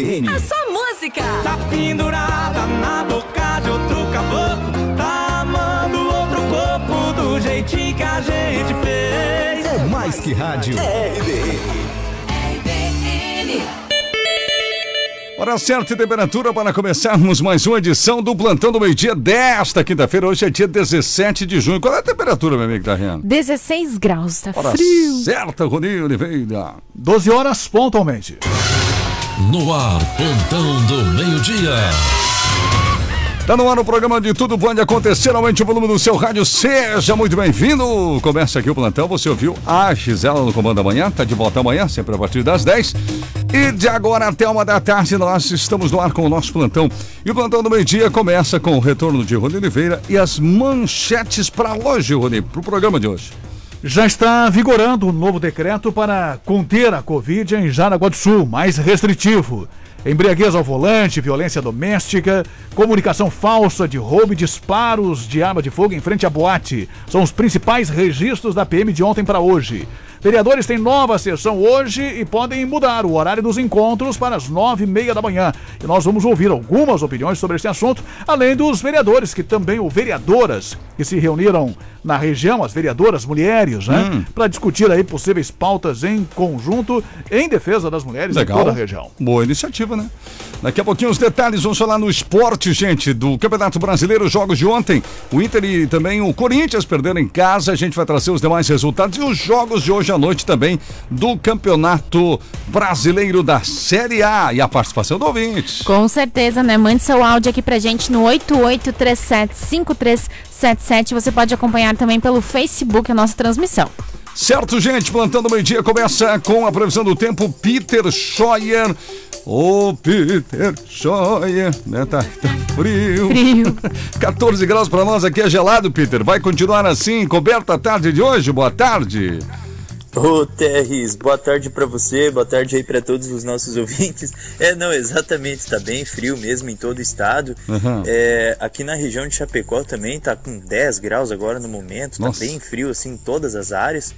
RBN. A sua música. Tá pendurada na boca de outro caboclo. Tá amando outro corpo do jeitinho que a gente fez. É mais que rádio. É RBN. Hora certa e temperatura para começarmos mais uma edição do Plantão do Meio Dia desta quinta-feira. Hoje é dia 17 de junho. Qual é a temperatura, meu amigo Tarriano? 16 graus, tá Hora frio. certa, Roninho Oliveira. 12 horas pontualmente. No ar, plantão do meio-dia. Tá no ar o programa de Tudo Pode Acontecer. Aumente o volume do seu rádio. Seja muito bem-vindo. Começa aqui o plantão. Você ouviu a Gisela no Comando da Manhã. Tá de volta amanhã, sempre a partir das 10. E de agora até uma da tarde, nós estamos no ar com o nosso plantão. E o plantão do meio-dia começa com o retorno de Rony Oliveira e as manchetes para hoje, Rony, o programa de hoje. Já está vigorando o novo decreto para conter a Covid em Jaraguá do Sul, mais restritivo. Embriaguez ao volante, violência doméstica, comunicação falsa de roubo e disparos de arma de fogo em frente à boate. São os principais registros da PM de ontem para hoje. Vereadores têm nova sessão hoje e podem mudar o horário dos encontros para as nove e meia da manhã. E nós vamos ouvir algumas opiniões sobre este assunto, além dos vereadores, que também, ou vereadoras, que se reuniram na região, as vereadoras mulheres, né? Hum. Para discutir aí possíveis pautas em conjunto em defesa das mulheres Legal. em toda a região. Boa iniciativa, né? Daqui a pouquinho os detalhes, vamos falar no esporte, gente, do Campeonato Brasileiro, jogos de ontem. O Inter e também o Corinthians perderam em casa. A gente vai trazer os demais resultados e os jogos de hoje à noite também do Campeonato Brasileiro da Série A e a participação do ouvinte. Com certeza, né? Mande seu áudio aqui pra gente no 88375377. Você pode acompanhar também pelo Facebook a nossa transmissão. Certo, gente, plantando meio-dia começa com a previsão do tempo. Peter Scheuer. Ô, Peter Scheuer, né? Tá, tá frio. Frio. 14 graus pra nós aqui é gelado, Peter. Vai continuar assim, coberto a tarde de hoje? Boa tarde. Ô, Terres, boa tarde pra você, boa tarde aí pra todos os nossos ouvintes. É, não, exatamente, tá bem frio mesmo em todo o estado. Uhum. É, aqui na região de Chapecó também tá com 10 graus agora no momento, Nossa. tá bem frio assim em todas as áreas.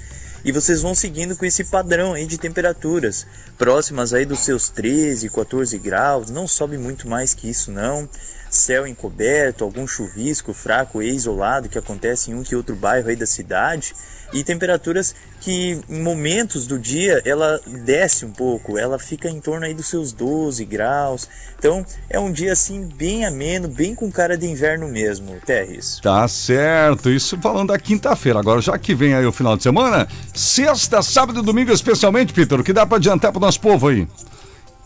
E vocês vão seguindo com esse padrão aí de temperaturas, próximas aí dos seus 13, 14 graus, não sobe muito mais que isso não. Céu encoberto, algum chuvisco fraco e isolado que acontece em um que outro bairro aí da cidade e temperaturas que em momentos do dia ela desce um pouco, ela fica em torno aí dos seus 12 graus. Então é um dia assim bem ameno, bem com cara de inverno mesmo, Terres. Tá certo, isso falando da quinta-feira. Agora, já que vem aí o final de semana, sexta, sábado e domingo especialmente, Peter, o que dá pra adiantar pro nosso povo aí?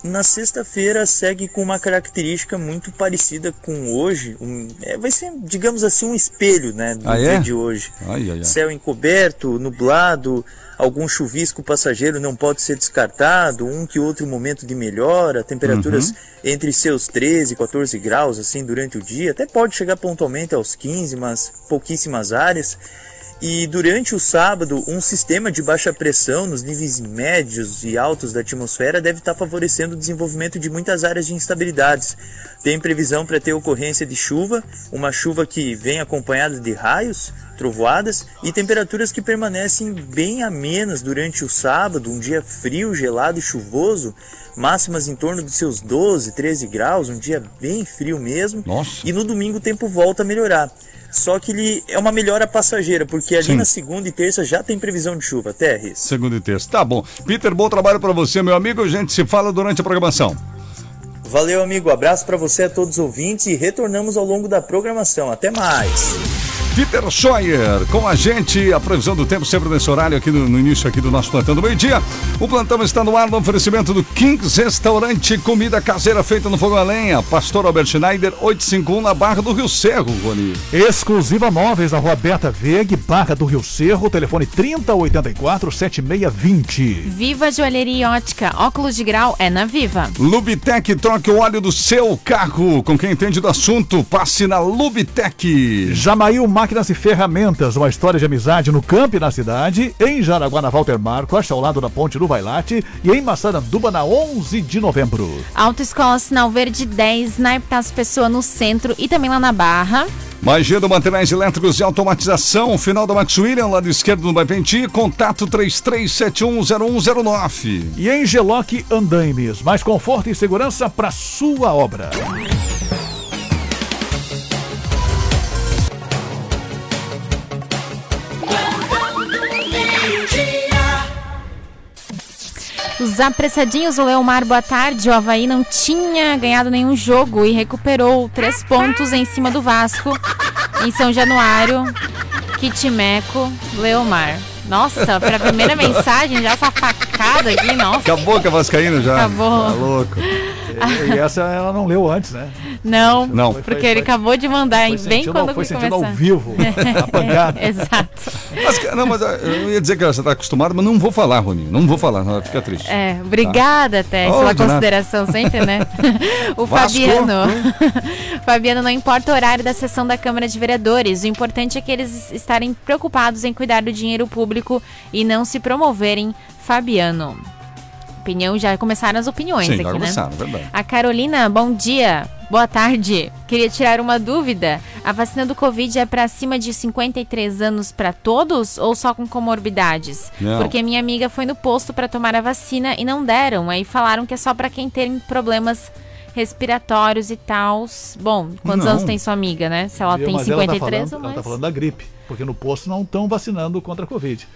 Na sexta-feira segue com uma característica muito parecida com hoje. Um, é, vai ser, digamos assim, um espelho né, do Ah, dia é? de hoje. Ai, ai, ai. Céu encoberto, nublado, algum chuvisco passageiro não pode ser descartado, um que outro momento de melhora, temperaturas Uhum. entre seus 13 e 14 graus assim durante o dia, até pode chegar pontualmente aos 15, mas pouquíssimas áreas. E durante o sábado, um sistema de baixa pressão nos níveis médios e altos da atmosfera deve estar favorecendo o desenvolvimento de muitas áreas de instabilidades. Tem previsão para ter ocorrência de chuva, uma chuva que vem acompanhada de raios, trovoadas e temperaturas que permanecem bem amenas durante o sábado, um dia frio, gelado e chuvoso, máximas em torno dos seus 12, 13 graus, um dia bem frio mesmo. Nossa. E no domingo o tempo volta a melhorar. Só que ele é uma melhora passageira, porque ali Sim. na segunda e terça já tem previsão de chuva, Terres. Segunda e terça. Tá bom. Peter, bom trabalho pra você, meu amigo. A gente se fala durante a programação. Valeu, amigo. Abraço para você a todos os ouvintes e retornamos ao longo da programação. Até mais. Peter Scheuer, com a gente, a previsão do tempo sempre nesse horário aqui no, no início aqui do nosso plantão do meio-dia. O plantão está no ar no oferecimento do Kings Restaurante, comida caseira feita no fogo a lenha. Pastor Albert Schneider, 851 na Barra do Rio Cerro, Rony. Exclusiva Móveis na rua Berta Veg, Barra do Rio Cerro, telefone 3084 7620. Viva Joalheria e Ótica. Óculos de grau é na Viva. Lubitec, troque o óleo do seu carro. Com quem entende do assunto, passe na Lubitec. Jamail Máquinas e Ferramentas, uma história de amizade no campo e na cidade, em Jaraguá na Walter Marco, ao lado da Ponte do Vailate e em Massaranduba na 11 de novembro. Autoescola Sinal Verde 10, na Epitácio Pessoa no centro e também lá na Barra. Magia do Materiais Elétricos e Automatização, final da Max William, lado esquerdo no Baipenti, contato 33710109. E em Geloc Andaimes, mais conforto e segurança para sua obra. Os apressadinhos do Leomar, boa tarde. O Havaí não tinha ganhado nenhum jogo e recuperou três pontos em cima do Vasco em São Januário. Kitimeco, Leomar. Nossa, para a primeira mensagem, já essa facada aqui, nossa. Acabou com a Vascaína já. Acabou. Tá louco. E, e essa ela não leu antes, né? Não, Não. porque Foi- ele foi- acabou de mandar, Foi bem quando foi sentindo começar. ao vivo a pancada. Exato. Mas, não, mas ah, eu ia dizer que você está acostumado, mas não vou falar, Rony. Não vou falar, não, fica triste. É, obrigada até Oh, pela de nada. consideração sempre, né? o Vasco. Fabiano. Fabiano, não importa o horário da sessão da Câmara de Vereadores, o importante é que eles estarem preocupados em cuidar do dinheiro público e não se promoverem. Fabiano. Opinião, já começaram as opiniões Sim, aqui, já né? começaram, verdade. A Carolina, bom dia. Boa tarde. Queria tirar uma dúvida. A vacina do Covid é para acima de 53 anos para todos ou só com comorbidades? Não. Porque minha amiga foi no posto para tomar a vacina e não deram. Aí falaram que é só para quem tem problemas respiratórios e tal. Bom, quantos Não. anos tem sua amiga, né? Se ela Viu? tem Mas ela tá 53 falando, ou ela mais. tá falando da gripe, porque no posto não estão vacinando contra a Covid.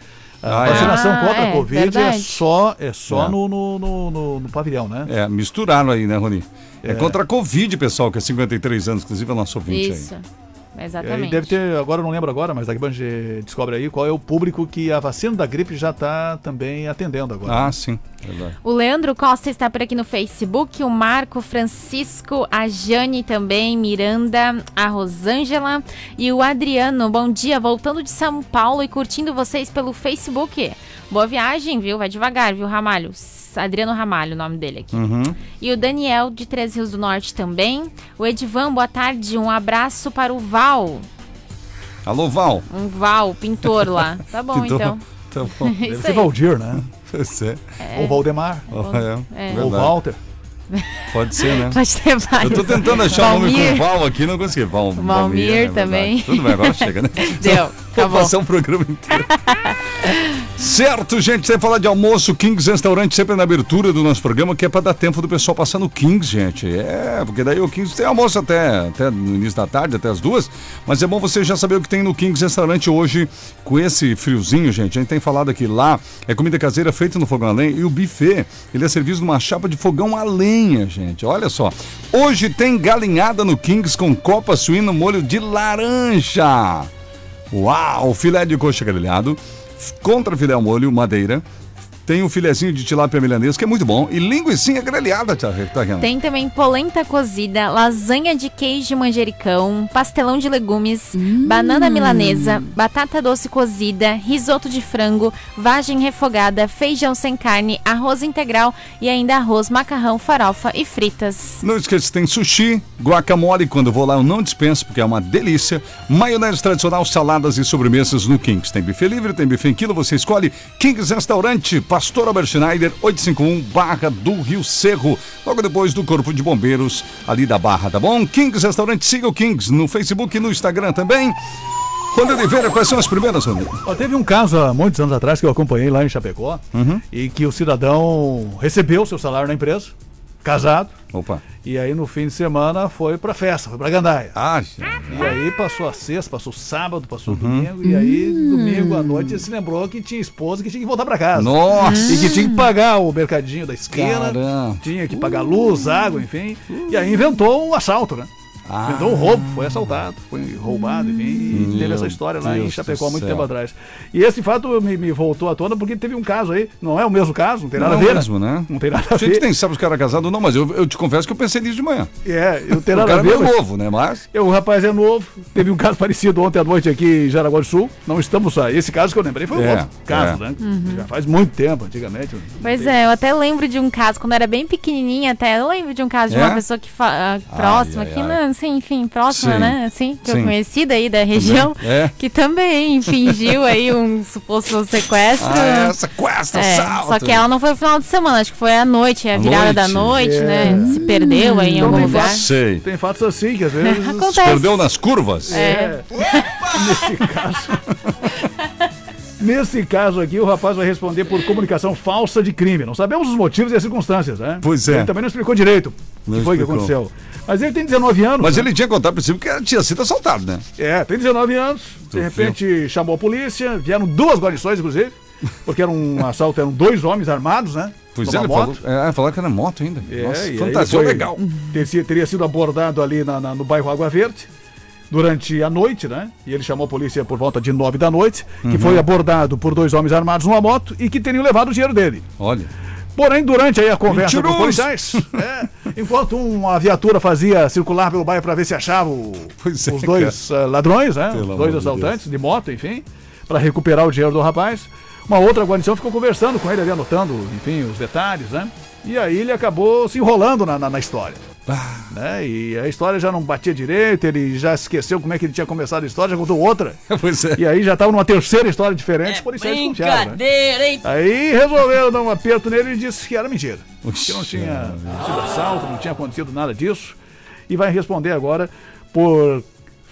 Ah, A é? vacinação Ah, contra é, a Covid é verdade. só, é só É. No, no, no, no- no pavilhão, né? É, misturaram aí, né, Rony? É, É. contra a Covid, pessoal, que é 53 anos, inclusive é nosso ouvinte Isso. aí. E aí Exatamente. deve ter, agora eu não lembro agora, mas daqui a pouco a gente descobre aí qual é o público que a vacina da gripe já está também atendendo agora. Ah, sim, verdade. O Leandro Costa está por aqui no Facebook, o Marco Francisco, a Jane também, Miranda, a Rosângela e o Adriano. Bom dia, voltando de São Paulo e curtindo vocês pelo Facebook. Boa viagem, viu? Vai devagar, viu, Ramalho? Adriano Ramalho, o nome dele aqui. Uhum. E o Daniel, de Três Rios do Norte também. O Edivan, boa tarde. Um abraço para o Val. Alô, Val. Um Val, pintor lá. Tá bom, Pintor. então. Tá bom. Deve Isso ser. Valdir, né? Pois é. Ou Valdemar. É, É. Ou verdade. Walter. Pode ser, né? Pode Eu vários. tô tentando achar um nome Valmir. com Val aqui, não consegui. Val, Valmir é verdade. também. Tudo bem, agora chega, né? Deu, Vou acabou. passar um programa inteiro. Certo, gente, sem falar de almoço, Kings Restaurante sempre na abertura do nosso programa, que é pra dar tempo do pessoal passar no Kings, gente. É, porque daí o Kings tem almoço até, até no início da tarde, até as duas, mas é bom você já saber o que tem no Kings Restaurante hoje, com esse friozinho, gente. A gente tem falado aqui lá, é comida caseira feita no fogão a lenha e o buffet, ele é servido numa chapa de fogão a lenha, gente. Olha só. Hoje tem galinhada no Kings com copa suína molho de laranja. Uau! Filé de coxa grelhado, contra filé ao molho, madeira. Tem o filezinho de tilápia milanês, que é muito bom. E linguiça grelhada, tá, tá Renan? Tem também polenta cozida, lasanha de queijo e manjericão, pastelão de legumes, banana milanesa, batata doce cozida, risoto de frango, vagem refogada, feijão sem carne, arroz integral e ainda arroz, macarrão, farofa e fritas. Não esqueça, que tem sushi, guacamole, quando eu vou lá eu não dispenso, porque é uma delícia. Maionese tradicional, saladas e sobremesas no Kings. Tem buffet livre, tem buffet em quilo, você escolhe. Kings Restaurante, Pastor Albert Schneider, 851, Barra do Rio Cerro. Logo depois do Corpo de Bombeiros, ali da Barra, tá bom? Kings Restaurante, siga o Kings no Facebook e no Instagram também. Rony Oliveira, quais são as primeiras? Ó, teve um caso há muitos anos atrás que eu acompanhei lá em Chapecó Uhum. e que o cidadão recebeu seu salário na empresa, casado, Opa. e aí no fim de semana foi pra festa, foi pra Gandaia. Ah, gente. E aí passou a sexta, passou o sábado, passou o Uhum. domingo, e aí domingo à noite ele se lembrou que tinha esposa que tinha que voltar pra casa. Nossa! E que tinha que pagar o mercadinho da esquina, Caramba. tinha que pagar luz, água, enfim. E aí inventou um assalto, né? Ah. Inventou um roubo, foi assaltado, foi roubado, enfim. E teve Meu essa história lá em Deus Chapecó há muito céu. tempo atrás. E esse fato me, me voltou à tona porque teve um caso aí, não é o mesmo caso, não tem nada Não a ver. mesmo, né? Não tem nada a A gente ver. nem sabe se o cara é casado não, mas eu, eu te confesso que eu pensei nisso de manhã. É, não tem O nada a cara é ver. meio mas- novo, né? Mas. Eu, o rapaz é novo. Teve um caso parecido ontem à noite aqui em Jaraguá do Sul. Não estamos só. Esse caso que eu lembrei foi um É, outro caso, é. né? Já faz muito tempo, antigamente. Pois é, eu até lembro de um caso, quando eu era bem pequenininha até, eu lembro de um caso de É? uma pessoa que fa- ah, próxima, ai, que ai. não, assim, enfim, próxima, Sim. né? Assim, que Sim. eu conhecida aí da região, É. que também fingiu aí um suposto sequestro. Ah, é, sequestro, É, assalto. só que ela não foi no final de semana, acho que foi à noite, a À virada da noite. noite, É. né? Se perdeu aí em Então algum tem lugar. Sei. Tem fatos assim que às vezes. Acontece. Perdeu nas curvas? É. Nesse caso. Nesse caso aqui, o rapaz vai responder por comunicação falsa de crime. Não sabemos os motivos e as circunstâncias, né? Pois é. Ele também não explicou direito o que foi que aconteceu. Mas ele tem 19 anos. Mas né? ele tinha contado a princípio que tinha sido assaltado, né? É, tem 19 anos. De repente chamou a polícia. Vieram duas guarnições, inclusive. Porque era um assalto, eram dois homens armados, né? Pois é, ele moto. falou, é, falou que era moto ainda. É, Nossa, foi- legal. Teria, teria sido abordado ali na- na- no bairro Água Verde durante a noite, né? E ele chamou a polícia por volta de nove da noite, que Uhum. foi abordado por dois homens armados numa moto e que teriam levado o dinheiro dele. Olha. Porém, durante aí a conversa com os Mentiroso! policiais, é, enquanto uma viatura fazia circular pelo bairro para ver se achava o- Pois é, os dois ah, ladrões, né? Pelo os dois de assaltantes de moto, enfim, para recuperar o dinheiro do rapaz. Uma outra guarnição ficou conversando com ele ali, anotando, enfim, os detalhes, né? E aí ele acabou se enrolando na, na- na história. Ah, Né? E a história já não batia direito, ele já esqueceu como é que ele tinha começado a história, já contou outra. pois é. E aí já estava numa terceira história diferente, os policiais desconfiaram, né? Brincadeira, hein? Aí resolveram dar um aperto nele e disse que era mentira. Oxi, Que não tinha sido assalto, não tinha acontecido nada disso. E vai responder agora por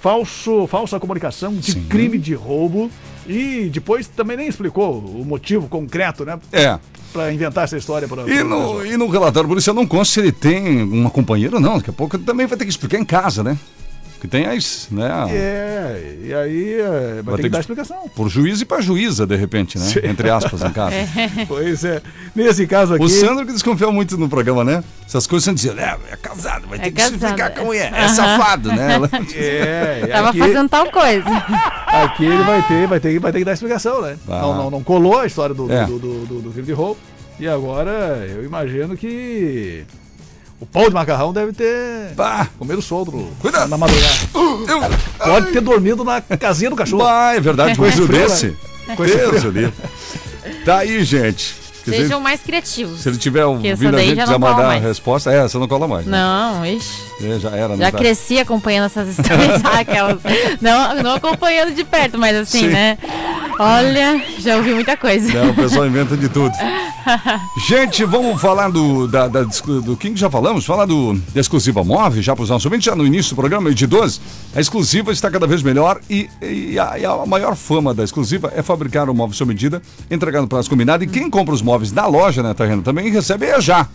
falso, falsa comunicação de Sim. crime de roubo. E depois também nem explicou o motivo concreto, né? É. Pra inventar essa história. Pra, E no, e no relatório policial não consta se ele tem uma companheira ou não. Daqui a pouco ele também vai ter que explicar em casa, né? Que tem as, né? É, e aí é, vai, ter que dar explicação. Por juiz e pra juíza, de repente, né? Sim. Entre aspas, em casa. Pois é. Nesse caso aqui. O Sandro que desconfiou muito no programa, né? Essas coisas você dizia, é, é casado, vai ter É que se casado, ficar com a é. mulher. É safado, né? Ela- É, e Tava aqui, fazendo tal coisa. aqui ele vai ter, vai ter, vai ter que dar explicação, né? Ah. Não, não, não colou a história do, É. do, do, do- do crime de roubo. E agora eu imagino que o pau de macarrão deve ter Bah, comido solto Cuidado. na madrugada. eu, Pode ter dormido na casinha do cachorro. bah, é verdade, coisa desse. Deus frio. ali. Tá aí, gente. Quer dizer, Sejam mais criativos. se ele tiver ouvindo a gente já mandar a resposta, é, você não cola mais. né? Não, ixi. É, já era, não Já cresci acompanhando essas histórias? Aquelas, não, não acompanhando de perto, mas assim, Sim. né? Olha, já ouvi muita coisa. Não, o pessoal inventa de tudo. Gente, vamos falar do, da, da- do que já falamos? Falar do, da exclusiva móvel, já para os nossos ouvintes, já no início do programa, de 12. A exclusiva está cada vez melhor e, e a, e a maior fama da exclusiva é fabricar o móvel sob medida, entregar no prazo combinado. E quem compra os móveis na loja, né, Terreno, também recebe já.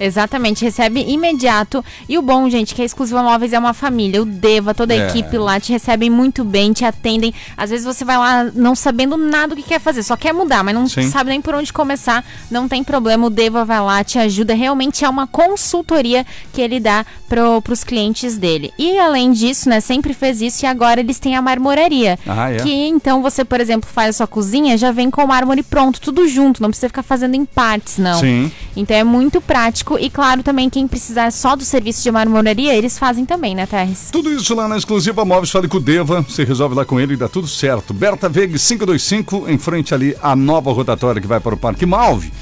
Exatamente, recebe imediato. E o bom, gente, que a Exclusiva Móveis é uma família. O Deva, toda a É. equipe lá te recebem muito bem, te atendem. Às vezes você vai lá não sabendo nada do que quer fazer, só quer mudar, mas não Sim. sabe nem por onde começar. Não tem problema, o Deva vai lá, te ajuda. Realmente é uma consultoria que ele dá pro, pros clientes dele. E além disso, né, sempre fez isso e agora eles têm a marmoraria. Ah, é? Que então você, por exemplo, faz a sua cozinha, já vem com o mármore pronto, tudo junto. Não precisa ficar fazendo em partes, não. Sim. Então é muito prático e claro também quem precisar só do serviço de marmoraria, eles fazem também, né, Terres? Tudo isso lá na exclusiva Móveis, fale com o Deva, você resolve lá com ele e dá tudo certo. Berta Veg 525, em frente ali a nova rotatória que vai para o Parque Malve.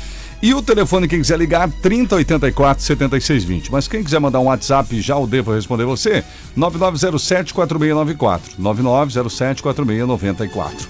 E o telefone, quem quiser ligar, 3084 7620. Mas quem quiser mandar um WhatsApp, já o Deva responder você, 9907 4694. 9907 4694.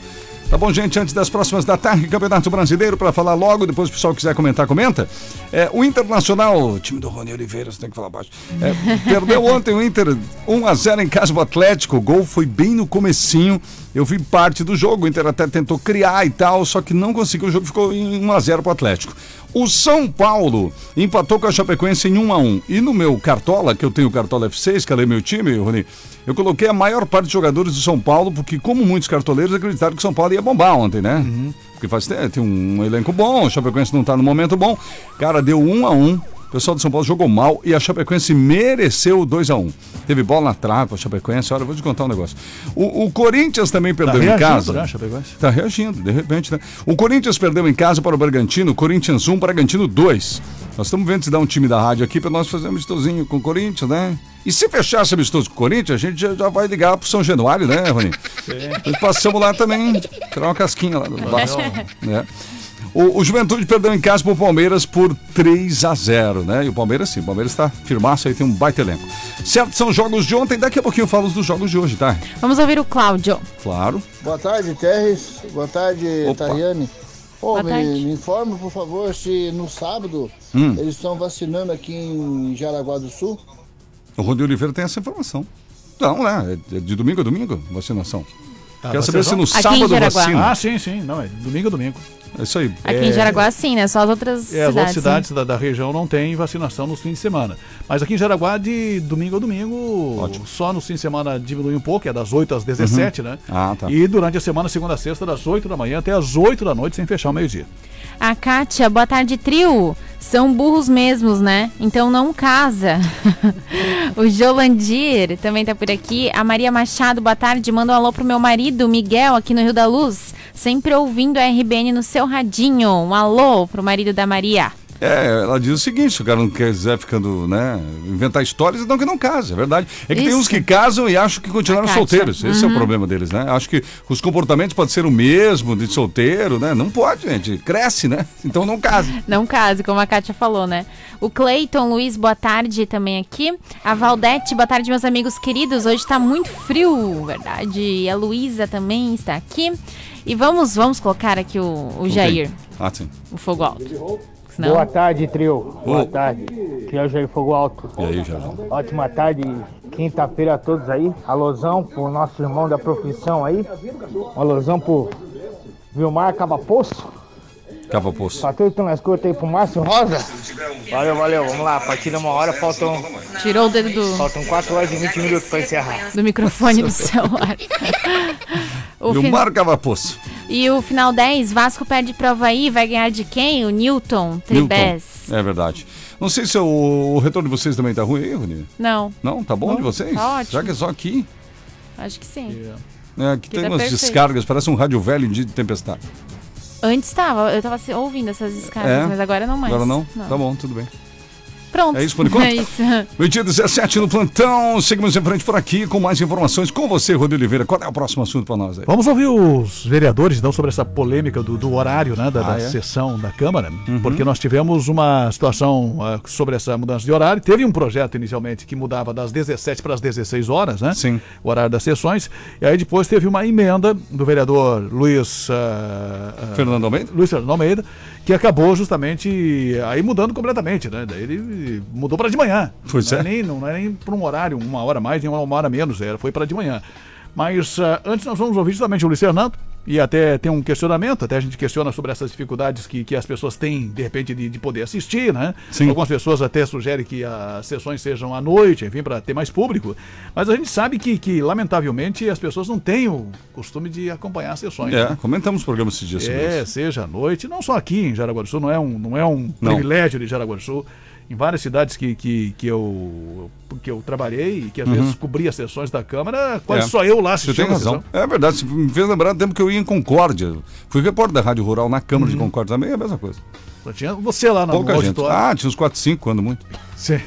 Tá bom, gente? Antes das próximas da tarde, Campeonato Brasileiro, para falar logo, depois o pessoal quiser comentar, comenta. É, o Internacional, o time do Rony Oliveira, você tem que falar baixo. É, perdeu ontem o Inter 1 a 0 em casa do Atlético. O gol foi bem no comecinho. Eu vi parte do jogo, o Inter até tentou criar e tal, só que não conseguiu. O jogo ficou em 1 a 0 pro Atlético. O São Paulo empatou com a Chapecoense em 1 a 1 E no meu Cartola, que eu tenho o Cartola F6, que é meu time, Rony, eu coloquei a maior parte dos jogadores do São Paulo, porque como muitos cartoleiros acreditaram que o São Paulo ia bombar ontem, né? Porque faz tempo, tem um elenco bom, o Chapecoense não tá no momento bom. Cara, deu 1 a 1 o pessoal do São Paulo jogou mal e a Chapecoense mereceu o 2 a 1 Teve bola na trave, a Chapecoense. Olha, eu vou te contar um negócio. O, o Corinthians também Tá perdeu em reagindo, casa. né, Chapecoense? Tá reagindo, de repente, né? O Corinthians perdeu em casa para o Bragantino, Corinthians 1, Bragantino 2. Nós estamos vendo se dá um time da rádio aqui para nós fazer um amistosinho com o Corinthians, né? E se fechar esse amistoso com o Corinthians, a gente já, já vai ligar pro São Januário, né, Rony? E passamos lá também, tirar uma casquinha lá do baixo. né? O, o Juventude perdeu em casa pro Palmeiras por 3 a 0 né? E o Palmeiras, sim, o Palmeiras tá firmaço aí, tem um baita elenco. Certo, são jogos de ontem, daqui a pouquinho eu falo dos jogos de hoje, tá? Vamos ouvir o Cláudio. Claro. Boa tarde, Terres. Boa tarde, Opa. Tariane. Ô, Boa me, tarde. me informa, por favor, se no sábado Hum. eles estão vacinando aqui em Jaraguá do Sul. O Rony Oliveira tem essa informação. Não, né? É de domingo a domingo, vacinação. Tá, Quero saber se no sábado vacina. Ah, sim, sim. Não, é domingo a domingo. É isso aí. Aqui É. em Jaraguá, sim, né? Só as outras É, as cidades. outras cidades da, da região não tem vacinação nos fins de semana. Mas aqui em Jaraguá, de domingo a domingo, Ótimo. só no fim de semana diminui um pouco, é das 8 às 17, né? Ah, tá. E durante a semana, segunda a sexta, das 8 da manhã até as 8 da noite, sem fechar o meio-dia. A Kátia, boa tarde, trio. São burros mesmos, né? Então não casa. o Jolandir também tá por aqui. A Maria Machado, boa tarde. Manda um alô pro meu marido, Miguel, aqui no Rio da Luz. Sempre ouvindo a RBN no seu radinho. Um alô pro marido da Maria. É, ela diz o seguinte, se o cara não quiser ficando, né, inventar histórias, então que não case, é verdade. É que tem Isso. uns que casam e acham que continuaram solteiros. Esse é o problema deles, né? Acho que os comportamentos podem ser o mesmo de solteiro, né? Não pode, gente. Cresce, né? Então não case. Não case, como a Kátia falou, né? O Cleiton Luiz, boa tarde também aqui. A Valdete, boa tarde, meus amigos queridos. Hoje tá muito frio, verdade. E a Luísa também está aqui. E vamos, vamos colocar aqui o, o Jair, Ah, sim. o fogo alto. Senão- Boa tarde, trio. Boa tarde. Aqui é o Jair Fogo Alto. E aí, Jajão? Ótima tarde, quinta-feira a todos aí. Alôzão pro nosso irmão da profissão aí. Um alôzão pro Vilmar Cabapoço. Cava Poço. Patrulha estão na escuta aí pro Márcio Rosa. Valeu, valeu. Vamos lá. A partir de uma hora faltam, Tirou o dedo do, faltam 4 horas e 20 minutos pra encerrar. do microfone do celular. o E o fin- Mar Cava Poço. E o final 10, Vasco perde prova aí, vai ganhar de quem? O Newton Tribés. É verdade. Não sei se o, o retorno de vocês também tá ruim aí, Rony. Não, Não? Tá bom de vocês? tá ótimo. Já que é só aqui. acho que sim. É, aqui tem tá umas perfeito. descargas, parece um rádio velho em dia de tempestade. Antes tava, eu tava se- ouvindo essas descargas, É? mas agora não mais. Agora não? Tá bom, tudo bem. Pronto. É isso por enquanto? É isso. Meio-dia 17 no plantão. Seguimos em frente por aqui com mais informações com você, Rodrigo Oliveira. Qual é o próximo assunto para nós aí? Vamos ouvir os vereadores, então, sobre essa polêmica do, do horário, né, da, Ah, da é? sessão da Câmara, porque nós tivemos uma situação ah, sobre essa mudança de horário. Teve um projeto inicialmente que mudava das 17 para as 16 horas, né? Sim. O horário das sessões. E aí depois teve uma emenda do vereador Luiz. ah, ah, Fernando Almeida? Luiz Fernando Almeida, que acabou justamente aí mudando completamente, né? Daí ele mudou para de manhã. Pois não é. nem, não é nem para um horário, uma hora mais, nem uma hora menos, era, foi para de manhã. Mas ah, antes nós vamos ouvir justamente o Luiz Fernando, e até tem um questionamento, até a gente questiona sobre essas dificuldades que, que as pessoas têm, de repente, de, de poder assistir, né? Sim. Algumas pessoas até sugerem que as sessões sejam à noite, enfim, para ter mais público. Mas a gente sabe que, que, lamentavelmente, as pessoas não têm o costume de acompanhar as sessões. né? É, comentamos o programa esses dias sobre É, isso. seja à noite, não só aqui em Jaraguá do Sul, não é um, não é um Não. privilégio de Jaraguá do Sul. Em várias cidades que, que, que, eu, que eu trabalhei e que às vezes cobria as sessões da Câmara, quase Uhum. É. só eu lá Você assistindo tem a razão. É verdade, você me fez lembrar do tempo que eu ia em Concórdia. Fui repórter da Rádio Rural na Câmara Uhum. de Concórdia também, é a mesma coisa. Só tinha você lá no Pouca gente. auditório. Ah, tinha uns 4, 5, quando muito. Sim.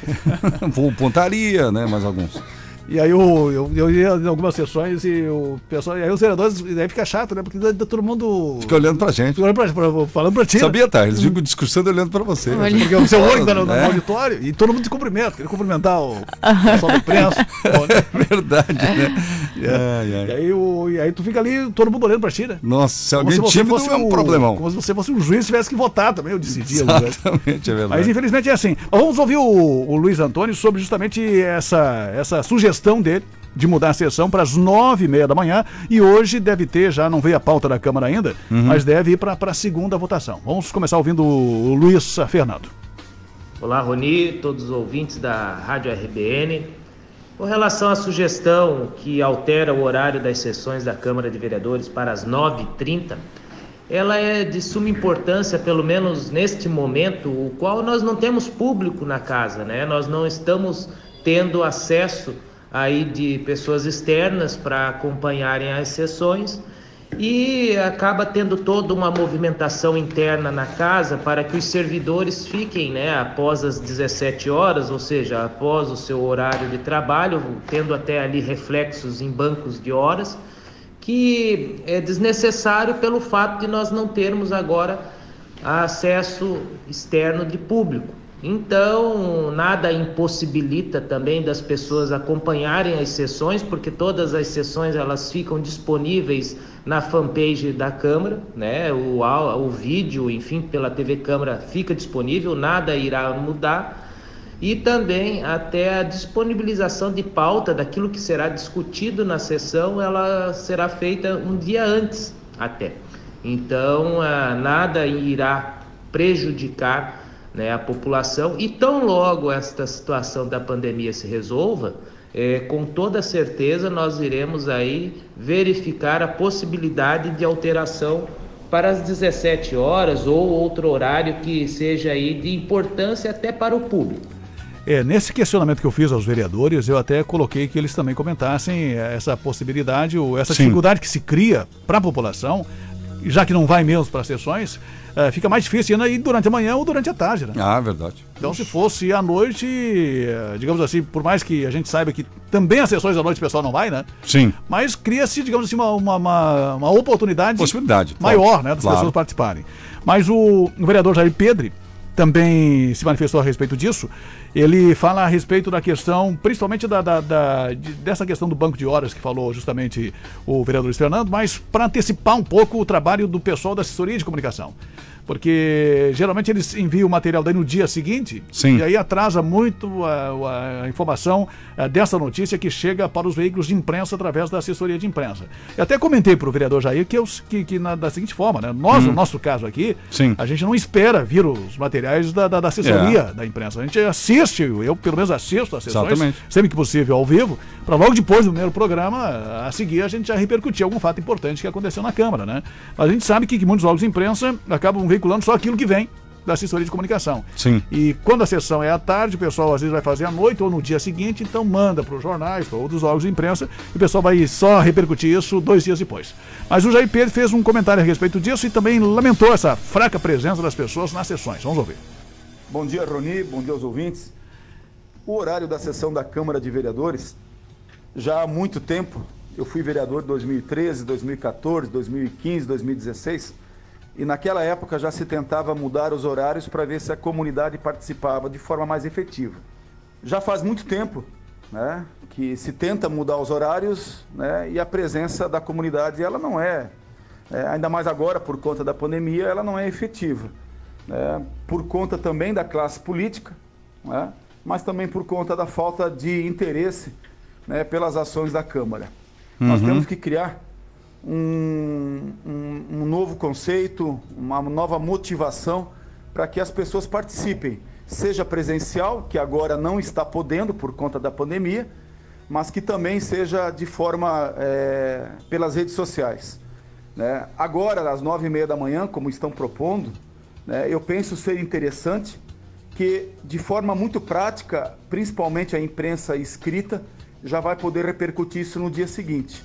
Pontaria, né? Mais alguns. E aí eu, eu, eu ia em algumas sessões e o pessoal. E aí os vereadores, e aí fica chato, né? Porque daí todo mundo. Fica olhando pra gente. fica olhando pra, pra- falando pra ti. né? Sabia, tá? Eles ficam discursando e olhando pra você. Olha. Porque o seu olho tá no, no É. auditório e todo mundo te cumprimenta. Queria cumprimentar o pessoal da imprensa. Bom, né? Verdade, né? Ai, E aí, o, e aí tu fica ali, todo mundo olhando pra ti, né? Nossa, se alguém se você tímido fosse é um o- problemão. Como se você fosse um juiz e tivesse que votar também, eu decidia. né? Exatamente, é verdade. Mas infelizmente é assim. Vamos ouvir o, o Luiz Antônio sobre justamente essa, essa sugestão dele de mudar a sessão para as nove e meia da manhã e hoje deve ter, já não veio a pauta da Câmara ainda, Uhum. mas deve ir para a segunda votação. Vamos começar ouvindo o Luiz Fernando. Olá, Roni, todos os ouvintes da Rádio RBN. Com relação à sugestão que altera o horário das sessões da Câmara de Vereadores para as 9h30, ela é de suma importância, pelo menos neste momento, o qual nós não temos público na casa, né? Nós não estamos tendo acesso aí de pessoas externas para acompanharem as sessões e acaba tendo toda uma movimentação interna na casa para que os servidores fiquem, né, após as 17 horas, ou seja, após o seu horário de trabalho, tendo até ali reflexos em bancos de horas, que é desnecessário pelo fato de nós não termos agora acesso externo de público. Então, nada impossibilita também das pessoas acompanharem as sessões, porque todas as sessões elas ficam disponíveis na fanpage da Câmara, né? O, o vídeo, enfim, pela TV Câmara fica disponível, nada irá mudar. E também até a disponibilização de pauta daquilo que será discutido na sessão, ela será feita um dia antes até. Então, ah, nada irá prejudicar né, a população e tão logo esta situação da pandemia se resolva, é, com toda certeza nós iremos aí verificar a possibilidade de alteração para as 17 horas ou outro horário que seja aí de importância até para o público. É, nesse questionamento que eu fiz aos vereadores, eu até coloquei que eles também comentassem essa possibilidade ou essa Sim. dificuldade que se cria para a população já que não vai mesmo para as sessões, é, fica mais difícil ir durante a manhã ou durante a tarde, né? Ah, verdade. Então, se fosse à noite, eh, digamos assim, por mais que a gente saiba que também as sessões à noite o pessoal não vai, né? Sim. Mas cria-se, digamos assim, uma, uma, uma, uma oportunidade Possibilidade, maior, claro. né, das claro. pessoas participarem. Mas o, o vereador Jair Pedro também se manifestou a respeito disso. Ele fala a respeito da questão, principalmente da, da, da de, dessa questão do banco de horas que falou justamente o vereador Fernando, mas para antecipar um pouco o trabalho do pessoal da assessoria de comunicação porque geralmente eles enviam o material daí no dia seguinte Sim. e aí atrasa muito a, a informação a, eh, dessa notícia que chega para os veículos de imprensa através da assessoria de imprensa. Eu até comentei para o vereador Jair que, eu, que, que na, da seguinte forma, né? nós, hum. no nosso caso aqui, Sim. a gente não espera vir os materiais da, da, da assessoria é. da imprensa. A gente assiste, eu pelo menos assisto as sessões, Exatamente. sempre que possível ao vivo, para logo depois do primeiro programa, a seguir, a gente já repercutir algum fato importante que aconteceu na Câmara. Né? Mas a gente sabe que, que muitos órgãos de imprensa acabam veiculando só aquilo que vem da assessoria de comunicação. Sim. E quando a sessão é à tarde, o pessoal às vezes vai fazer à noite ou no dia seguinte, então manda para os jornais, para outros órgãos de imprensa, e o pessoal vai só repercutir isso dois dias depois. Mas o Jair Pedro fez um comentário a respeito disso e também lamentou essa fraca presença das pessoas nas sessões. Vamos ouvir. Bom dia, Roni, bom dia aos ouvintes. O horário da sessão da Câmara de Vereadores, já há muito tempo, eu fui vereador 2013, 2014, 2015, 2016 e naquela época já se tentava mudar os horários para ver se a comunidade participava de forma mais efetiva. Já faz muito tempo né, que se tenta mudar os horários né, e a presença da comunidade ela não é, é, ainda mais agora por conta da pandemia, ela não é efetiva. Né, por conta também da classe política, né, mas também por conta da falta de interesse né, pelas ações da Câmara. Uhum. Nós temos que criar um, um, um novo conceito, uma nova motivação para que as pessoas participem, seja presencial, que agora não está podendo por conta da pandemia, mas que também seja de forma é, pelas redes sociais. Né? Agora, às nove e meia da manhã, como estão propondo, né, eu penso ser interessante que, de forma muito prática, principalmente a imprensa escrita, já vai poder repercutir isso no dia seguinte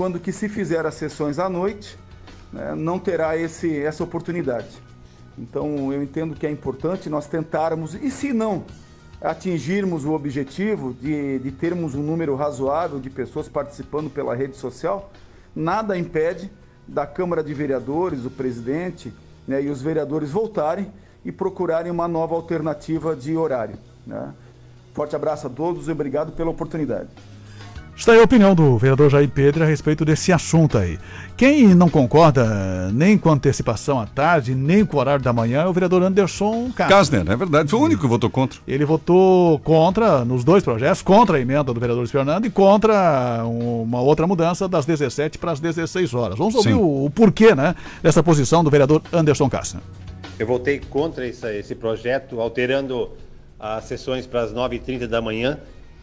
quando que se fizer as sessões à noite, né, não terá esse, essa oportunidade. Então eu entendo que é importante nós tentarmos, e se não atingirmos o objetivo de, de termos um número razoável de pessoas participando pela rede social, nada impede da Câmara de Vereadores, o presidente né, e os vereadores voltarem e procurarem uma nova alternativa de horário. Né? Forte abraço a todos e obrigado pela oportunidade. Está aí a opinião do vereador Jair Pedro a respeito desse assunto aí. Quem não concorda nem com a antecipação à tarde, nem com o horário da manhã é o vereador Anderson Kasner. é verdade. Foi o único que votou contra. Ele votou contra nos dois projetos, contra a emenda do vereador Fernando e contra uma outra mudança das 17 para as 16 horas. Vamos ouvir o, o, porquê né, dessa posição do vereador Anderson Kasner. Eu votei contra esse, esse projeto, alterando as sessões para as 9h30 da manhã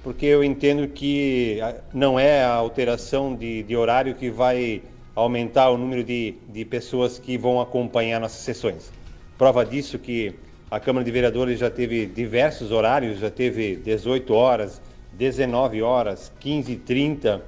porque eu entendo que não é a alteração de, de horário que vai aumentar o número de, de pessoas que vão acompanhar nossas sessões. Prova disso que a Câmara de Vereadores já teve diversos horários, já teve 18 horas, 19 horas, 15 e 30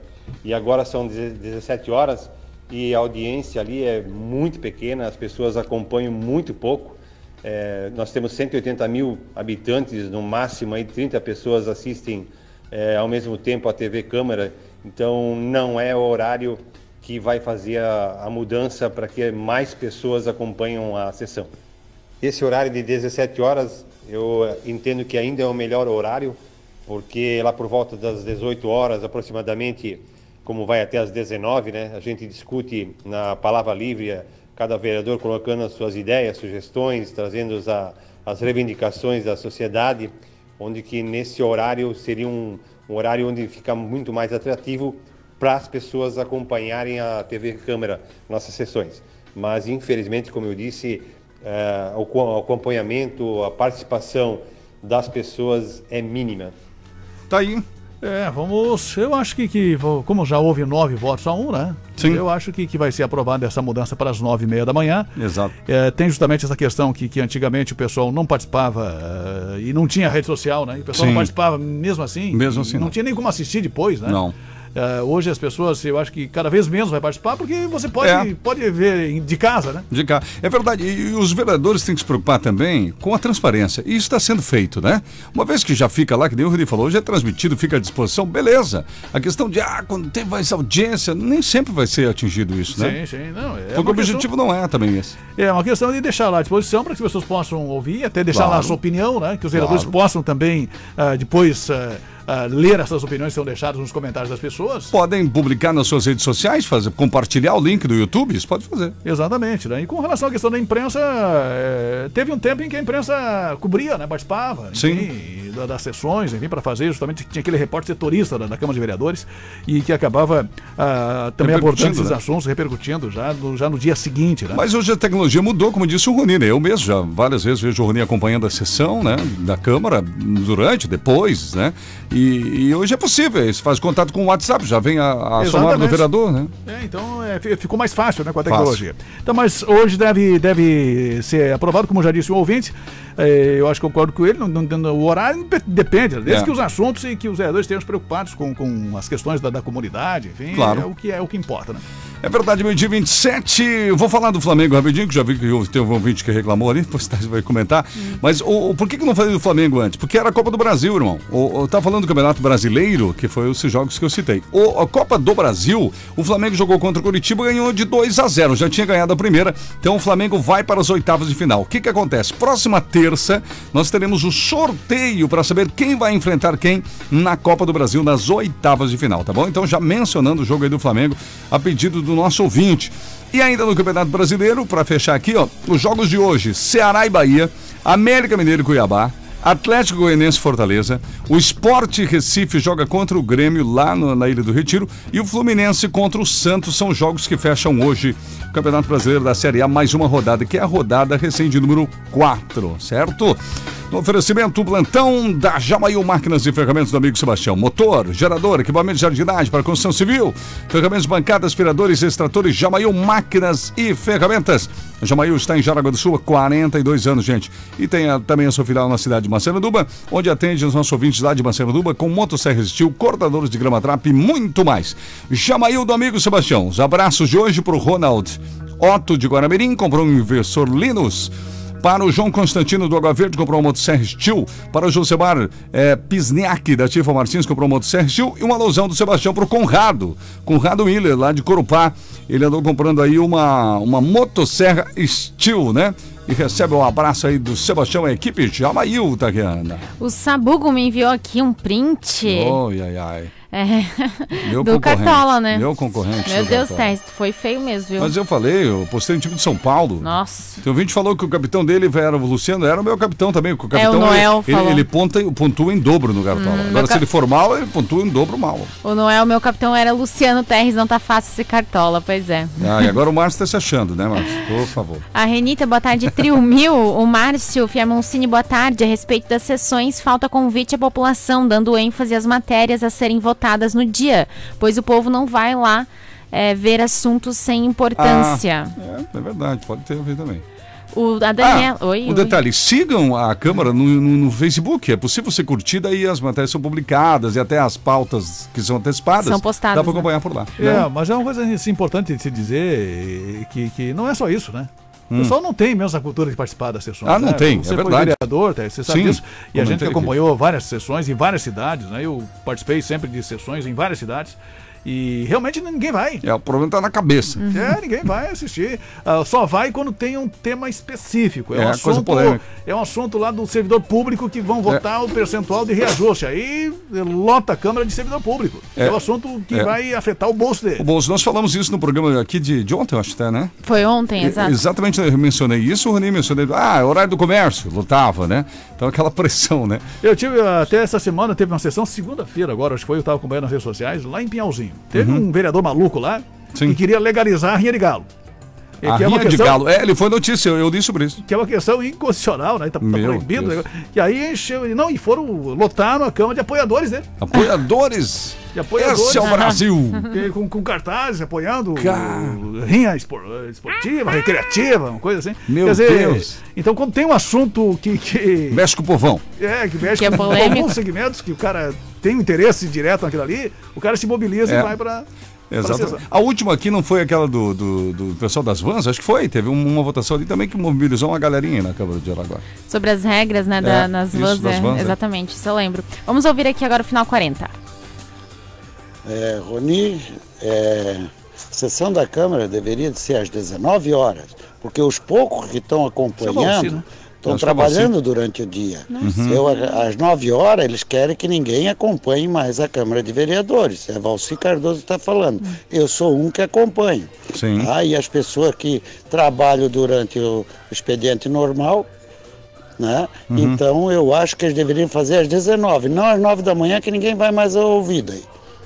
e agora são 17 horas e a audiência ali é muito pequena, as pessoas acompanham muito pouco. É, nós temos 180 mil habitantes, no máximo aí 30 pessoas assistem é, ao mesmo tempo a TV câmera, então não é o horário que vai fazer a, a mudança para que mais pessoas acompanhem a sessão. esse horário de 17 horas eu entendo que ainda é o melhor horário, porque lá por volta das 18 horas aproximadamente, como vai até as 19, né, a gente discute na palavra livre, cada vereador colocando as suas ideias, sugestões, trazendo as, as reivindicações da sociedade, onde que nesse horário seria um, um horário onde fica muito mais atrativo para as pessoas acompanharem a TV Câmara, nossas sessões. Mas, infelizmente, como eu disse, é, o acompanhamento, a participação das pessoas é mínima. Tá aí. É, vamos. Eu acho que, que como já houve nove votos a um, né? Sim. Eu acho que, que vai ser aprovada essa mudança para as nove e meia da manhã. Exato. É, tem justamente essa questão que, que antigamente o pessoal não participava uh, e não tinha rede social, né? E o pessoal Sim. não participava mesmo assim. Mesmo assim, Não, não. tinha nem como assistir depois, né? Não. Uh, hoje as pessoas, eu acho que cada vez menos vai participar, porque você pode, É. pode ver de casa, né? De cá. É verdade. E os vereadores têm que se preocupar também com a transparência. E isso está sendo feito, né? Uma vez que já fica lá, que nem o Rudi falou, já é transmitido, fica à disposição, beleza. A questão de, ah, quando tem mais audiência, nem sempre vai ser atingido isso, né? Sim, sim. Não, é Porque o uma objetivo não é também esse. É uma questão de deixar lá à disposição para que as pessoas possam ouvir, até deixar lá Claro. a sua opinião, né? Que os vereadores Claro. possam também ah, depois ah, ah, ler essas opiniões que são deixadas nos comentários das pessoas. Podem publicar nas suas redes sociais, fazer, compartilhar o link do YouTube, isso pode fazer. Exatamente, né? E com relação à questão da imprensa, eh, teve um tempo em que a imprensa cobria, né? Participava, Sim. enfim, da- das sessões, enfim, para fazer justamente tinha aquele repórter setorista da, da Câmara de Vereadores e que acabava ah, também abordando esses né? assuntos, repercutindo já no, já no dia seguinte, né? Mas hoje a tecnologia mudou, como disse o Rony, né? Eu mesmo já várias vezes vejo o Rony acompanhando a sessão, né? Da Câmara, durante, depois, né? E, e hoje é possível, você faz contato com o WhatsApp, já vem a, a sonora do vereador, né? É, então é, fi- ficou mais fácil né, com a Fácil. tecnologia. Então, mas hoje deve, deve ser aprovado, como já disse o ouvinte. É, eu acho que concordo com ele. não- não- não- o horário de- depende, desde É. que os assuntos e que os vereadores estejam preocupados com, com as questões da, da comunidade, enfim, Claro. é o que é o que importa, né? É verdade, meio dia 27. Eu Vou falar do Flamengo rapidinho, que já vi que teve um ouvinte que reclamou ali, depois você vai comentar. Mas o, o- por que, que não falei do Flamengo antes? Porque era a Copa do Brasil, irmão. O, o, tá falando do Campeonato Brasileiro, que foi os jogos que eu citei. O, a Copa do Brasil, o Flamengo jogou contra o Curitiba e ganhou de 2 a 0. Já tinha ganhado a primeira, então o Flamengo vai para as oitavas de final. O que, que acontece? Próxima terça, nós teremos o sorteio para saber quem vai enfrentar quem na Copa do Brasil nas oitavas de final, tá bom? Então já mencionando o jogo aí do Flamengo, a pedido do nosso ouvinte. E ainda no Campeonato Brasileiro, para fechar aqui, ó, os jogos de hoje: Ceará e Bahia, América Mineiro e Cuiabá. Atlético Goianense e Fortaleza, o Esporte Recife joga contra o Grêmio lá no- na Ilha do Retiro e o Fluminense contra o Santos são jogos que fecham hoje o Campeonato Brasileiro da Série A, mais uma rodada, que é a rodada recém de número 4, certo? No oferecimento, plantão da Jamail Máquinas e Ferramentas do amigo Sebastião. Motor, gerador, equipamento de jardinagem para construção civil, ferramentas bancadas, aspiradores, extratores, Jamail Máquinas e Ferramentas. A Jamail está em Jaraguá do Sul há 42 anos, gente. E tem a- também a sua filial na cidade de Maceranduba, onde atende os nossos ouvintes lá de Maceranduba com motosserra Steel, cortadores de grama trap e muito mais. Jamail do amigo Sebastião. Os abraços de hoje para o Ronald. Otto de Guaramirim comprou um inversor Linus. Para o João Constantino do Água Verde, comprou uma motosserra Steel. Para o Josemar é, Pisniak, da Tifa Martins, comprou uma motosserra Steel. E uma alusão do Sebastião para o Conrado. Conrado Miller, lá de Corupá. Ele andou comprando aí uma, uma motosserra Steel, né? E recebe um abraço aí do Sebastião, a equipe Jamail, Taquiana. O Sabugo me enviou aqui um print. Oi, ai, ai. É, Meu do. Cartola, né? Meu concorrente. Meu Deus. Tess, foi feio mesmo, viu? Mas eu falei, eu postei no time de São Paulo. Nossa. Tem um ouvinte falou que o capitão dele era o Luciano, era o meu capitão também. O capitão, É, o Noel ele, ele, ele ponta, pontua em dobro no Cartola. Hum, Agora, se ele for mal, ele pontua em dobro mal. O Noel, meu capitão, era Luciano Terres, não tá fácil esse cartola, pois é. Ah, e agora o Márcio tá se achando, né, Márcio? Por favor. A Renita, boa tarde, Trio Mil. O Márcio Fiamoncini, boa tarde. A respeito das sessões, falta convite à população, dando ênfase às matérias a serem votadas no dia, pois o povo não vai lá é, ver assuntos sem importância. Ah, é, é verdade, pode ter a ver também. O, a Daniela. Ah, oi, um oi. detalhe, sigam a Câmara no, no- no Facebook. É possível ser curtida e as matérias são publicadas e até as pautas que são antecipadas. São postadas, Dá para né? acompanhar por lá. É, mas é uma coisa assim, importante de se dizer que, que não é só isso, né? O pessoal não tem mesmo a cultura de participar das sessões. Hum. Ah, não né? tem, Você é foi verdade. vereador, tá? você sabe Sim, disso. E a gente acompanhou várias sessões em várias cidades, né? Eu participei sempre de sessões em várias cidades. E realmente ninguém vai. É, o problema tá na cabeça. É, ninguém vai assistir. Ah, só vai quando tem um tema específico. É, É, um coisa assunto, polêmica. é um assunto lá do servidor público que vão votar o percentual de reajuste. Aí lota a Câmara de servidor público. É, É. o assunto que É. vai afetar o bolso dele. Ô, Bolso, nós falamos isso no programa aqui de, de ontem, eu acho até, né? Foi ontem, exato. Exatamente, eu mencionei isso, o Rony mencionei. Ah, horário do comércio, lutava, né? Então aquela pressão, né? Eu tive até essa semana, teve uma sessão, segunda-feira agora, acho que foi, eu estava acompanhando nas redes sociais, lá em Pinhalzinho. Teve Uhum. um vereador maluco lá que queria legalizar a rinha de galo. A que é uma rinha de questão- galo. É, ele foi notícia, eu, eu li sobre isso. Que é uma questão inconstitucional, né? Tá, tá proibido. Deus. né? E aí encheu. Não, e foram, lotaram a Câmara de apoiadores dele. Apoiadores! De apoiadores. Esse é o Brasil! E Com, com cartazes apoiando Cara. o- rinha espor- esportiva, recreativa, uma coisa assim. Meu Quer dizer, Deus. Então, quando tem um assunto que. que Mexe com o povão. é, que mexe Que é com alguns segmentos que o cara tem um interesse direto naquilo ali, o cara se mobiliza É. e vai pra. Exato. A última aqui não foi aquela do, do, do pessoal das vans? Acho que foi. Teve um- uma votação ali também que mobilizou uma galerinha na Câmara de Araguá. Sobre as regras, né, da, É, nas isso, vans, das é, vans, é. exatamente, isso eu lembro. Vamos ouvir aqui agora o final 40. É, Roni, é, sessão da Câmara deveria de ser às 19 horas, porque os poucos que estão Valci, acompanhando né? Estão trabalhando durante o dia. Uhum. Eu, às 9 horas, eles querem que ninguém acompanhe mais a Câmara de Vereadores. É Valci Cardoso que está falando. Eu sou um que acompanho. Sim. Ah, e as pessoas que trabalham durante o expediente normal, né? Uhum. Então eu acho que eles deveriam fazer às 19, não às 9 da manhã, que ninguém vai mais ouvir daí.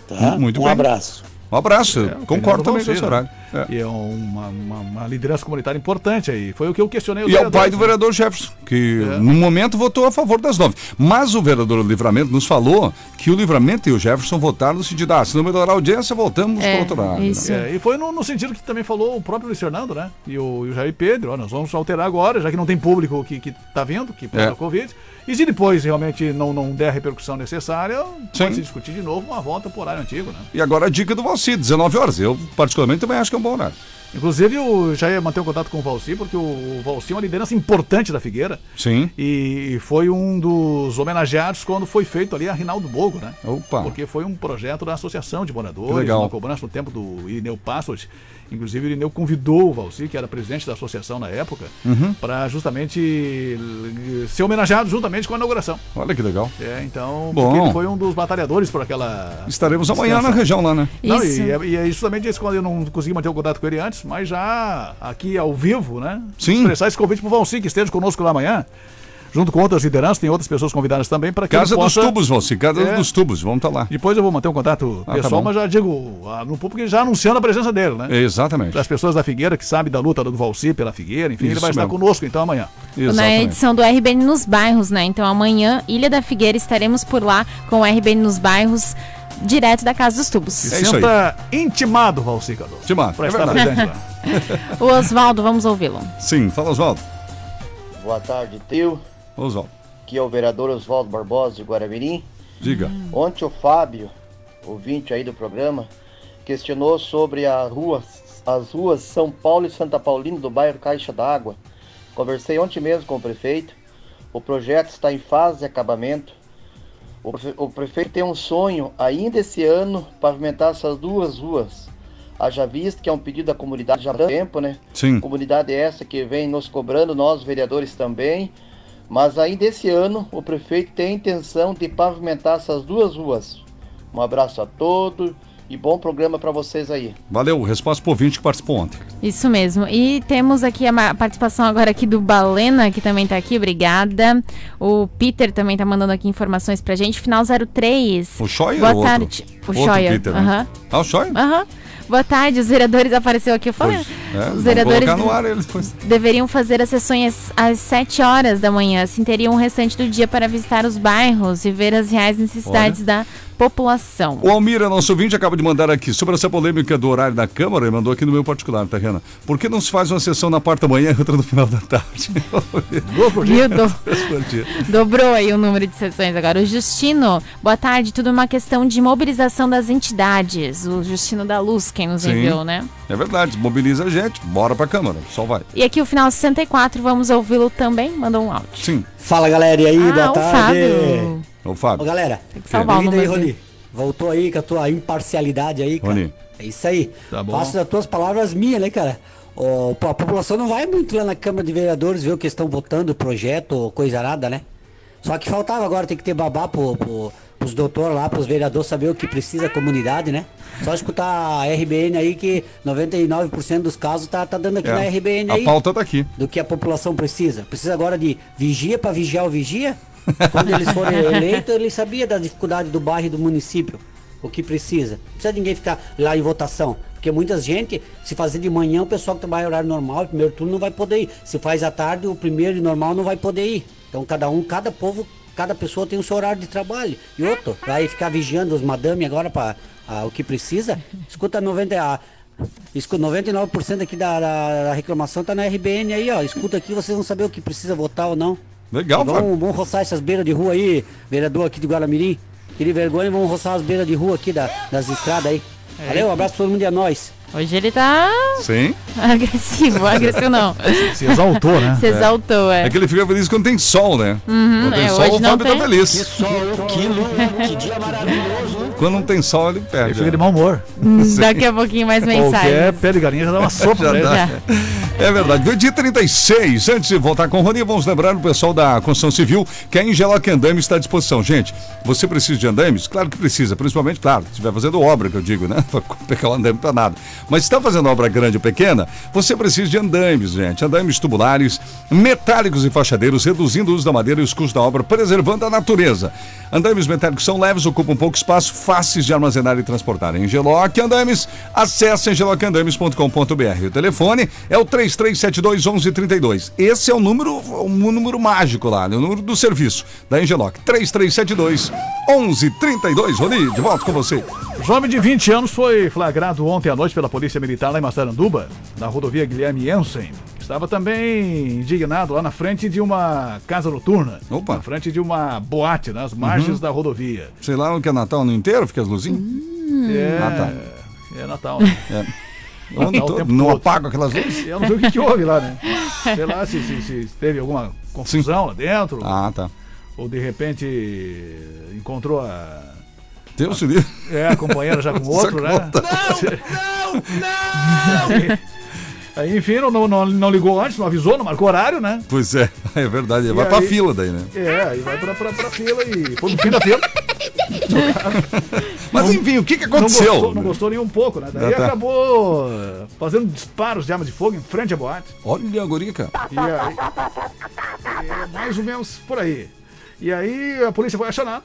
Tá? Muito um bem. abraço. Um abraço, É, o concordo também com Valci, esse né? horário. E é uma, uma- uma liderança comunitária importante aí. Foi o que eu questionei. os E é o pai do né? vereador Jefferson, que É. no momento votou a favor das nove. Mas o vereador do Livramento nos falou que o Livramento e o Jefferson votaram no sentido, ah, se não melhorar a audiência, voltamos É, para outro lado. né? isso. É, e foi no, no sentido que também falou o próprio Luiz Fernando, né? E o, e o Jair Pedro, ó, nós vamos alterar agora, já que não tem público que, que tá vendo, que pega É. a Covid. E se depois realmente não, não der a repercussão necessária, Sim. pode se discutir de novo uma volta por horário antigo, né? E agora a dica do Valci, 19 horas. Eu, particularmente, também acho que é um bom horário. Inclusive, eu já ia manter um contato com o Valci, porque o Valci é uma liderança importante da Figueira. Sim. E foi um dos homenageados quando foi feito ali a Rinaldo Bogo, né? Opa. Porque foi um projeto da Associação de Moradores, Que legal. uma cobrança no tempo do Irineu Passos. Inclusive, o Irineu convidou o Valci, que era presidente da associação na época, Uhum. para justamente ser homenageado juntamente com a inauguração. Olha que legal. É, então, Bom. porque ele foi um dos batalhadores por aquela. Estaremos amanhã na região lá, né? Não, Isso. e, é- e é justamente isso quando eu não consegui manter o contato com ele antes, mas já aqui ao vivo, né? Sim. Expressar esse convite pro Valci, que esteja conosco lá amanhã, junto com outras lideranças, tem outras pessoas convidadas também para que Casa ele dos possa... Tubos, Valci, Casa É. dos Tubos, vamos estar lá. Depois eu vou manter um contato Ah, tá pessoal, bom. mas já digo ah, no público já anunciando a presença dele, né? Exatamente. Para as pessoas da Figueira que sabem da luta do Valci pela Figueira, enfim, ele Isso vai estar mesmo. conosco então amanhã. Na Exatamente. edição do RBN nos bairros, né? Então amanhã, Ilha da Figueira, estaremos por lá com o RBN nos bairros, direto da Casa dos Tubos. É isso aí. senta intimado, Valci Cardoso. Intimado, Para é estar presente lá. O Oswaldo, vamos ouvi-lo. Sim, fala Oswaldo. Boa tarde, tio. Oswaldo, Aqui é o vereador Oswaldo Barbosa de Guaramirim. diga. Ontem o Fábio, ouvinte aí do programa, questionou sobre a rua, as ruas São Paulo e Santa Paulina do bairro Caixa d'Água. Conversei ontem mesmo com o prefeito. O projeto está em fase de acabamento. O, prefe- o prefeito tem um sonho ainda esse ano pavimentar essas duas ruas. Haja visto que é um pedido da comunidade já há tempo, né? Sim. Comunidade essa que vem nos cobrando, nós vereadores também. Mas ainda esse ano o prefeito tem a intenção de pavimentar essas duas ruas. Um abraço a todos e bom programa para vocês aí. Valeu, resposta pro ouvinte que participou ontem. Isso mesmo. E temos aqui a participação agora aqui do Balena, que também tá aqui, obrigada. O Peter também tá mandando aqui informações pra gente. Final 03. O Scheuer Boa ou outro? tarde. O Outro Scheuer. Peter, né? aham. Ah, o Scheuer? Aham. Boa tarde, os vereadores apareceu aqui. Eu falei, Pois, é, os vereadores ar deveriam fazer as sessões às 7 horas da manhã, assim teriam o restante do dia para visitar os bairros e ver as reais necessidades Olha. da população. O Almira, nosso ouvinte, acaba de mandar aqui sobre essa polêmica do horário da Câmara, ele mandou aqui no meu particular, tá, Renan? Por que não se faz uma sessão na parte da manhã e outra no final da tarde? Viu? Do-. Dobrou aí o número de sessões agora. O Justino, boa tarde. Tudo uma questão de mobilização das entidades. O Justino da Luz, quem nos Sim. enviou, né? É verdade, mobiliza a gente, bora pra Câmara, só vai. E aqui o final 64, vamos ouvi-lo também. Mandou um áudio. Sim. Fala galera, e aí, Ah, boa o tarde. Fábio. Ô, Fábio. Ô, galera, que salvar o bem-vindo aí, Rony. Voltou aí com a tua imparcialidade aí, cara. Rony. É isso aí. Tá bom. Faço das tuas palavras minhas, né, cara? Pô, a população não vai muito lá na Câmara de Vereadores ver o que estão votando, projeto ou coisa arada, né? Só que faltava agora, tem que ter babá pro, pro, pros doutores lá, pros vereadores saber o que precisa a comunidade, né? Só escutar a RBN aí que 99% dos casos tá, tá dando aqui É, na RBN a aí. pauta tá aqui. Do que a população precisa. Precisa agora de vigia para vigiar o vigia? Quando eles forem eleitos, ele sabia da dificuldade do bairro e do município. O que precisa. Não precisa ninguém ficar lá em votação. Porque muita gente, se fazer de manhã, o pessoal que trabalha horário normal, primeiro turno não vai poder ir. Se faz à tarde, o primeiro e normal não vai poder ir. Então cada um, cada povo, cada pessoa tem o seu horário de trabalho. E outro, vai ficar vigiando os madame agora para o que precisa. Escuta 90, a, escuta 99% aqui da, da, da reclamação tá na RBN aí, ó. Escuta aqui, vocês vão saber o que precisa votar ou não. Legal, vamos, vamos roçar essas beiras de rua aí, vereador aqui de Guaramirim. Queria vergonha, vamos roçar as beiras de rua aqui da- das estradas aí. Valeu, um abraço pra todo mundo e a nós. Hoje ele tá Sim. agressivo. Agressivo não. Se exaltou, né? Se exaltou, é. É que ele fica feliz quando tem sol, né? Uhum, quando tem é, sol, hoje o não Fábio tem. tá feliz. Que sol, que luz, que dia maravilhoso. Quando não tem sol, ele perde. Ele fica de mau humor. Sim. Daqui a pouquinho mais Qualquer mensagens. pé de galinha já dá uma sopa Já dá. É verdade. Veio dia 36. Antes de voltar com o Rony, vamos lembrar o pessoal da construção civil que a Engeloc Andames está à disposição. Gente, você precisa de andames? Claro que precisa, principalmente, claro, se estiver fazendo obra, que eu digo, né? Pra pegar o andame para nada. Mas se está fazendo obra grande ou pequena, você precisa de andames, gente. Andames tubulares, metálicos e fachadeiros, reduzindo o uso da madeira e os custos da obra, preservando a natureza. Andames metálicos são leves, ocupam pouco espaço, fáceis de armazenar e transportar. Engeloc Andames, acesse engelocandames.com.br. O telefone é o 3372 1132. Esse é o número, o número mágico lá, né? o número do serviço da Engeloc. 3372 1132. Rony, de volta com você. Jovem de 20 anos foi flagrado ontem à noite pela Polícia Militar lá em Massaranduba, na rodovia Guilherme Jensen. Estava também indignado lá na frente de uma casa noturna. Opa. Na frente de uma boate, nas margens Uhum. da rodovia. Sei lá o que é Natal no inteiro, fica as luzinhas. É, Ah, tá. é Natal, né? É. O Natal o todo, tempo não todo. apago aquelas luzes? Eu não sei o que, que houve lá, né? Sei lá se, se- se teve alguma confusão lá dentro. Ah, tá. Ou de repente encontrou a. Deus livre. É, a companheira já com outro, né? Não, não, não! Aí, enfim, não, não, não ligou antes, não avisou, não marcou horário, né? Pois é, é verdade. E Vai pra aí- fila daí, né? É, aí vai pra, pra, pra fila e foi no fim da fila. Mas enfim, o que, que Não aconteceu? gostou, não gostou nem um pouco, né? Daí Ah, tá. acabou fazendo disparos de arma de fogo em frente à boate. Olha a gurica. E aí. É mais ou menos por aí. E aí a polícia foi acionada.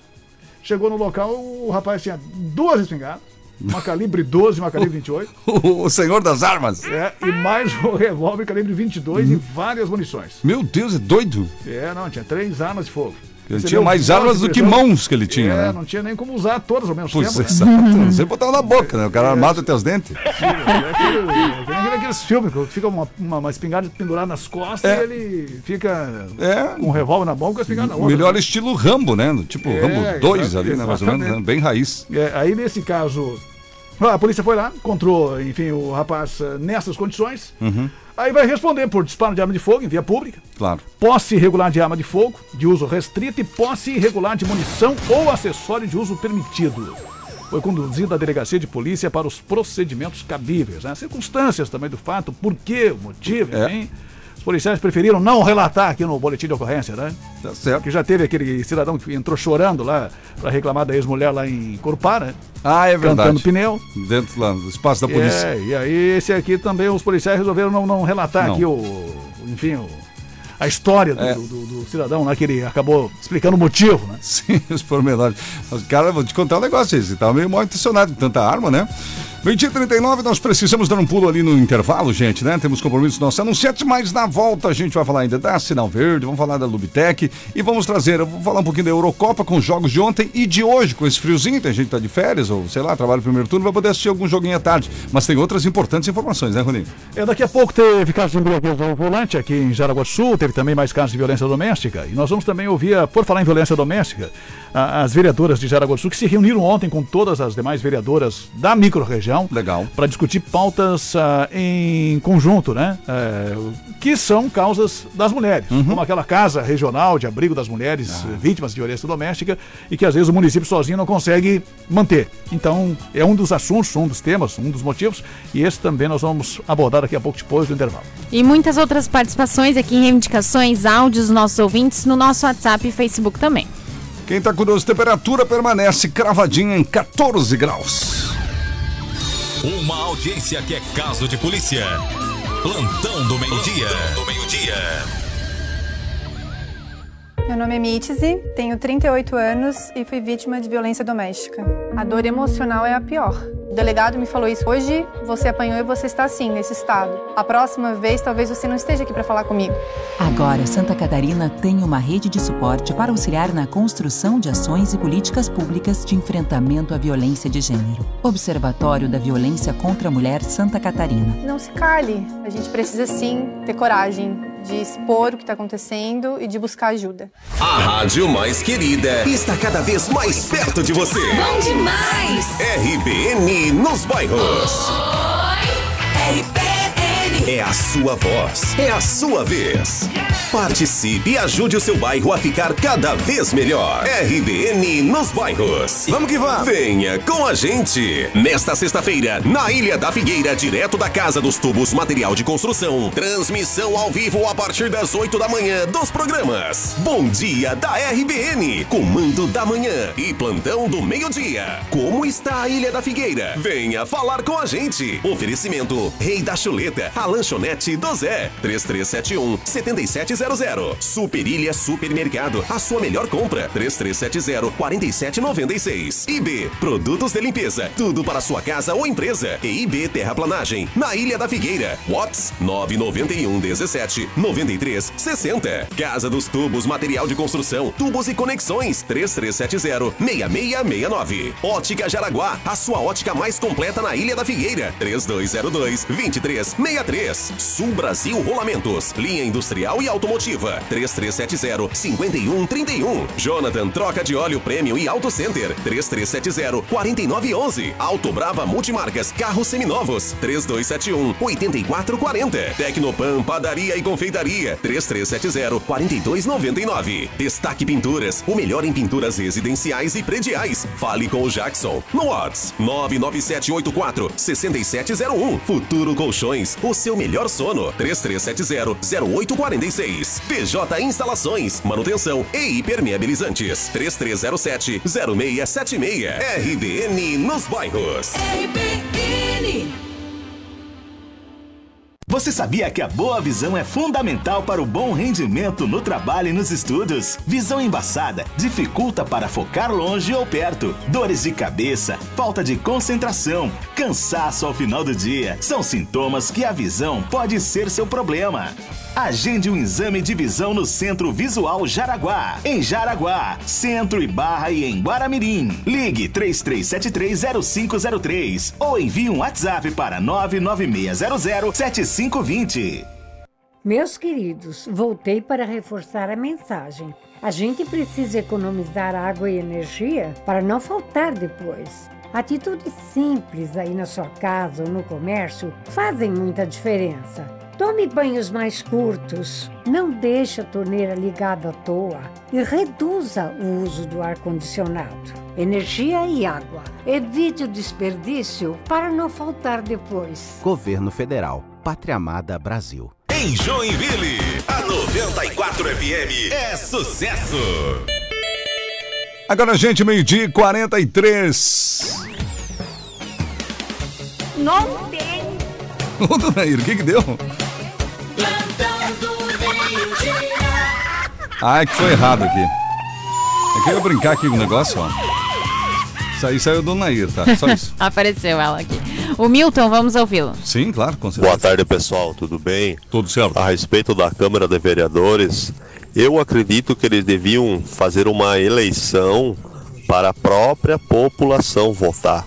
Chegou no local, o rapaz tinha duas espingardas, uma calibre 12 e uma calibre 28. O, o senhor das armas. É, e mais um revólver calibre 22 e várias munições. Meu Deus, é doido. É, não, tinha três armas de fogo. Ele Você tinha mais armas do que mãos que ele tinha, é, né? não tinha nem como usar todas ao mesmo Pois tempo. exato. Não sei botar na boca, né? O cara armado até os dentes. É é aqueles filmes que fica uma, uma, uma espingarda pendurada nas costas É. e ele fica É. com um revólver na mão com a espingarda na outra. Melhor estilo Rambo, né? Tipo É, Rambo 2 exato- ali, né? Mais ou menos, né? Bem raiz. É, aí nesse caso, a polícia foi lá, encontrou, enfim, o rapaz eh, nessas condições. Uhum, Aí vai responder por disparo de arma de fogo em via pública, claro. posse irregular de arma de fogo, de uso restrito e posse irregular de munição ou acessório de uso permitido. Foi conduzido à delegacia de polícia para os procedimentos cabíveis, né? circunstâncias também do fato, por quê, o motivo, É. enfim. Os policiais preferiram não relatar aqui no boletim de ocorrência, né? Tá certo. Que já teve aquele cidadão que entrou chorando lá para reclamar da ex-mulher lá em Corupá, né? Ah, é verdade. Cantando pneu. Dentro lá do espaço da polícia. É, e aí esse aqui também os policiais resolveram não, não relatar Não. aqui o, enfim, o- a história do, É. do- do- do cidadão lá que ele acabou explicando o motivo, né? Sim, os pormenores. Os caras, vou te contar um negócio. Você tava meio mal intencionado com tanta arma, né? Meio-dia 39, nós precisamos dar um pulo ali no intervalo, gente, né? Temos compromissos nossos anunciantes, mas na volta a gente vai falar ainda da Sinal Verde, vamos falar da Lubitec e vamos trazer, eu vou falar um pouquinho da Eurocopa com os jogos de ontem e de hoje, com esse friozinho, tem gente que tá de férias ou sei lá, trabalha no primeiro turno, vai poder assistir algum joguinho à tarde. Mas tem outras importantes informações, né, Roninho? É, daqui a pouco teve casos de embriaguez ao volante aqui em Jaraguá do Sul, teve também mais casos de violência doméstica. E nós vamos também ouvir, a- por falar em violência doméstica, a- as vereadoras de Jaraguá do Sul que se reuniram ontem com todas as demais vereadoras da microrregião. Legal. Para discutir pautas ah, em conjunto, né? É, que são causas das mulheres. Uhum. Como aquela casa regional de abrigo das mulheres Ah. vítimas de violência doméstica e que às vezes o município sozinho não consegue manter. Então, é um dos assuntos, um dos temas, um dos motivos. E esse também nós vamos abordar daqui a pouco depois do intervalo. E muitas outras participações aqui, reivindicações, áudios dos nossos ouvintes no nosso WhatsApp e Facebook também. Quem tá curioso, temperatura permanece cravadinha em 14 graus. Uma audiência que é caso de polícia. Plantão do meio-dia. do meio-dia. Meu nome é Mitzi, tenho 38 anos e fui vítima de violência doméstica. A dor emocional é a pior. O delegado me falou isso. Hoje você apanhou e você está assim, nesse estado. A próxima vez talvez você não esteja aqui para falar comigo. Agora, Santa Catarina tem uma rede de suporte para auxiliar na construção de ações e políticas públicas de enfrentamento à violência de gênero. Observatório da Violência contra a Mulher Santa Catarina. Não se cale. A gente precisa sim ter coragem de expor o que está acontecendo e de buscar ajuda. A rádio mais querida está cada vez mais perto de você. Bom demais! RBN nos bairros. RBN. É a sua voz, é a sua vez. Participe e ajude o seu bairro a ficar cada vez melhor. RBN nos bairros. Vamos que vamos. Venha com a gente. Nesta sexta-feira, na Ilha da Figueira, direto da Casa dos Tubos Material de Construção. Transmissão ao vivo a partir das 8 da manhã dos programas. Bom dia da RBN. Comando da manhã e plantão do meio-dia. Como está a Ilha da Figueira? Venha falar com a gente. Oferecimento Rei da Chuleta, a lanchonete do Zé. 3371 7700. Super Ilha Supermercado, a sua melhor compra. 3370 4796. IB Produtos de limpeza, tudo para sua casa ou empresa. E IB Terraplanagem, na Ilha da Figueira. Whats 991 17 93 60. Casa dos Tubos Material de Construção, Tubos e Conexões. 3370 6669. Ótica Jaraguá, a sua ótica mais completa na Ilha da Figueira. 3202 2363. Sul Brasil Rolamentos, linha industrial e automotiva. 3370 5131. Jonathan Troca de Óleo Prêmio e Auto Center. 3370 4911. Auto Brava Multimarcas, carros seminovos. 3271 8440. Tecnopan Padaria e Confeitaria. 3370 4299. Destaque Pinturas, o melhor em pinturas residenciais e prediais. Fale com o Jackson. No Whats 99784 6701. Futuro Colchões, o seu melhor sono. 3370 0846. PJ Instalações, manutenção e impermeabilizantes. 3307 0676. RBN nos bairros. RBN. Você sabia que a boa visão é fundamental para o bom rendimento no trabalho e nos estudos? Visão embaçada dificulta para focar longe ou perto. Dores de cabeça, falta de concentração, cansaço ao final do dia são sintomas que a visão pode ser seu problema. Agende um exame de visão no Centro Visual Jaraguá. Em Jaraguá, Centro e Barra e em Guaramirim. Ligue 33730503 ou envie um WhatsApp para 996007520. Meus queridos, voltei para reforçar a mensagem. A gente precisa economizar água e energia para não faltar depois. Atitudes simples aí na sua casa ou no comércio fazem muita diferença. Tome banhos mais curtos, não deixe a torneira ligada à toa e reduza o uso do ar-condicionado. Energia e água. Evite o desperdício para não faltar depois. Governo Federal. Pátria Amada Brasil. Em Joinville, a 94 FM é sucesso. Agora, gente, meio-dia e 43. Não tem. Ô, dona Ira, o que que deu? Ah, é que foi errado aqui. É que eu ia brincar aqui com o negócio, ó. Isso aí saiu do Nair, tá? Só isso. Apareceu ela aqui. O Milton, vamos ouvi-lo. Sim, claro, com certeza. Boa tarde, pessoal. Tudo bem? Tudo certo. A respeito da Câmara de Vereadores, eu acredito que eles deviam fazer uma eleição para a própria população votar.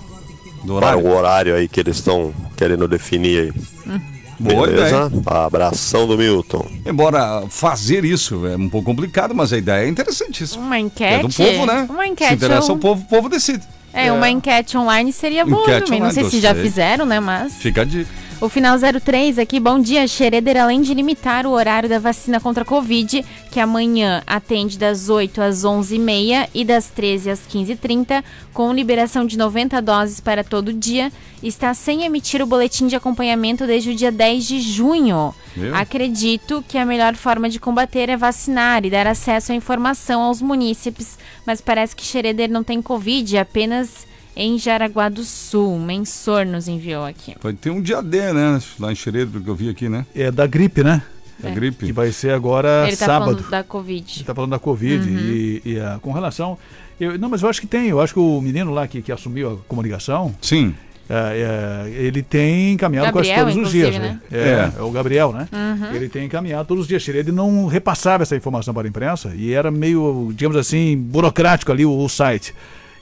Do Para horário? o horário aí que eles estão querendo definir aí. Boa Beleza? Abração do Milton. Embora fazer isso é um pouco complicado, mas a ideia é interessantíssima. Uma É enquete. do povo, né? Uma Se enquete. interessa eu- ao povo, o povo decide. É, uma enquete online seria boa Enquete também. Não online, sei se já fizeram, né? Mas. Fica de. O final 03 aqui, bom dia. Schroeder, além de limitar o horário da vacina contra a Covid, que amanhã atende das 8 às 11h30 e das 13 às 15h30, com liberação de 90 doses para todo dia, está sem emitir o boletim de acompanhamento desde o dia 10 de junho. Viu? Acredito que a melhor forma de combater é vacinar e dar acesso à informação aos munícipes, mas parece que Schroeder não tem Covid, apenas em Jaraguá do Sul. Mensor nos enviou aqui. Vai ter um dia D, né? Lá em Xeredo, porque eu vi aqui, né? É da gripe, né? Da É. gripe. Que vai ser agora Ele tá sábado. falando da Covid. Ele tá falando da Covid. Uhum. E, e, ah, com relação. eu- não, mas eu acho que tem. Eu acho que o menino lá que, que assumiu a comunicação. Sim. ele tem encaminhado quase todos os dias, né? né? É, É. é o Gabriel, né? Uhum. Ele tem encaminhado todos os dias. Ele não repassava essa informação para a imprensa e era meio, digamos assim, burocrático ali o, o site.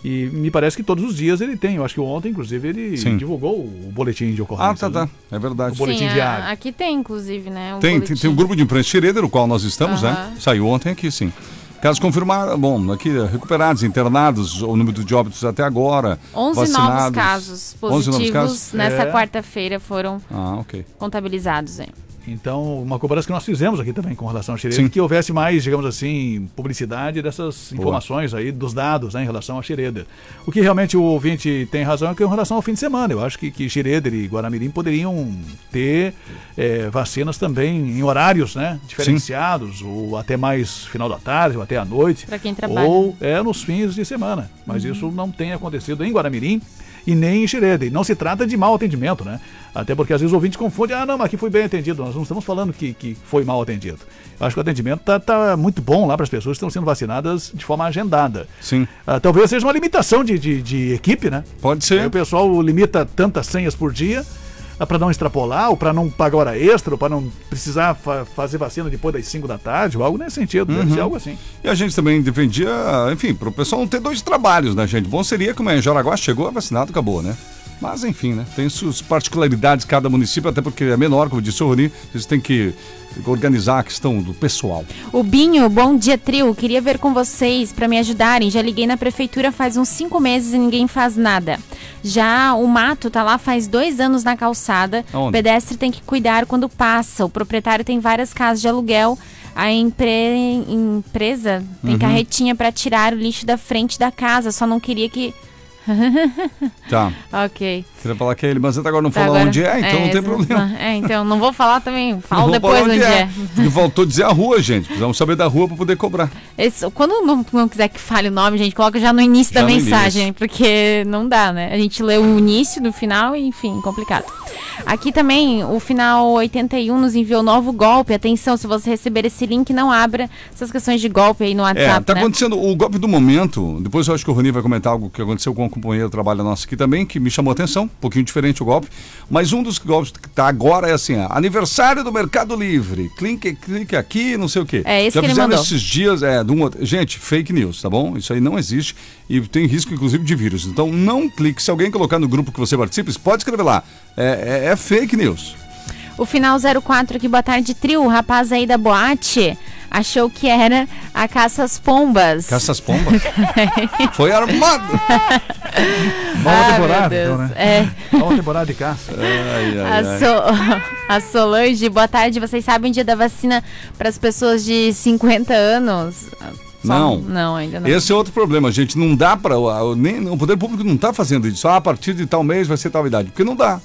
E me parece que todos os dias ele tem. Eu acho que ontem, inclusive, ele Sim. divulgou o boletim de ocorrência. Ah, tá, né? tá. É verdade. O boletim Sim, a- diário. aqui tem, inclusive, né? o Tem, tem, tem um grupo de imprensa Xereda, no qual nós estamos, né? Saiu ontem aqui, sim. Casos confirmados, bom, aqui recuperados, internados, o número de óbitos até agora. 11 novos vacinados. casos 11 novos positivos casos? nessa É. quarta-feira foram Ah, ok. contabilizados. Hein? Então, uma cobrança que nós fizemos aqui também com relação ao Xereda, Sim. que houvesse mais, digamos assim, publicidade dessas Boa. informações aí, dos dados né, em relação a Xereda. O que realmente o ouvinte tem razão é que em relação ao fim de semana. Eu acho que, que Xereda e Guaramirim poderiam ter eh, vacinas também em horários né, diferenciados, ou até mais final da tarde, ou até à noite. Pra quem trabalha. Ou é nos fins de semana. Mas Uhum. isso não tem acontecido em Guaramirim e nem em Xereda. E não se trata de mau atendimento, né? Até porque às vezes o ouvinte confunde, ah, não, mas aqui foi bem atendido. Nós não estamos falando que, que foi mal atendido. Eu acho que o atendimento tá, tá muito bom lá para as pessoas que estão sendo vacinadas de forma agendada. Sim. Ah, talvez seja uma limitação de, de, de equipe, né? Pode ser. Aí o pessoal limita tantas senhas por dia para não extrapolar, ou para não pagar hora extra, ou para não precisar fa- fazer vacina depois das 5 da tarde, ou algo nesse sentido. Deve Uhum. ser algo assim. E a gente também defendia, enfim, para o pessoal não ter dois trabalhos, né, gente? Bom seria que em Jaraguá chegou, é vacinado, acabou, né? Mas, enfim, né? Tem suas particularidades cada município, até porque é menor, como disse o Rony, eles têm que organizar a questão do pessoal. O Binho, bom dia, trio. Queria ver com vocês para me ajudarem. Já liguei na prefeitura faz uns cinco meses e ninguém faz nada. Já o mato tá lá faz dois anos na calçada. Aonde? O pedestre tem que cuidar quando passa. O proprietário tem várias casas de aluguel. A empre- empresa tem Uhum. carretinha para tirar o lixo da frente da casa. Só não queria que. Tá. ok. Queria falar que é ele, mas até agora não Tá, falou agora- onde é, então não tem problema. É, então não vou falar também. Não Falo depois falar onde é. Porque faltou dizer a rua, gente. Precisamos saber da rua para poder cobrar. Esse- quando não, não quiser que fale o nome, gente, coloca já no início Já da no mensagem, porque não dá, né? A gente lê o início do final e, enfim, complicado. Aqui também, o final 81 nos enviou novo golpe. Atenção, se você receber esse link, não abra essas questões de golpe aí no É, WhatsApp, tá né? acontecendo o golpe do momento. Depois eu acho que o Rony vai comentar algo que aconteceu com um companheiro trabalha nosso aqui também, que me chamou a atenção, um pouquinho diferente o golpe. Mas um dos golpes que tá agora é assim: ó, aniversário do Mercado Livre. Clique, clique aqui, não sei o quê. É esse Já que ele fizeram mandou. esses dias, é, de um outro- gente, fake news, tá bom? Isso aí não existe e tem risco, inclusive, de vírus. Então não clique. Se alguém colocar no grupo que você participa, pode escrever lá. É, é- é fake news. O final 04 aqui, boa tarde, trio. O rapaz aí da boate achou que era a caça às pombas. Caça às pombas? Foi armado! Nova Ah, temporada, então, né? É. Temporada de caça. Ai, A, so... a Solange, boa tarde. Vocês sabem o dia da vacina para as pessoas de 50 anos? Só- Não. Não, ainda não. Esse é outro problema, gente. Não dá para. O poder público não está fazendo isso. Ah, a partir de tal mês vai ser tal idade. Porque não dá.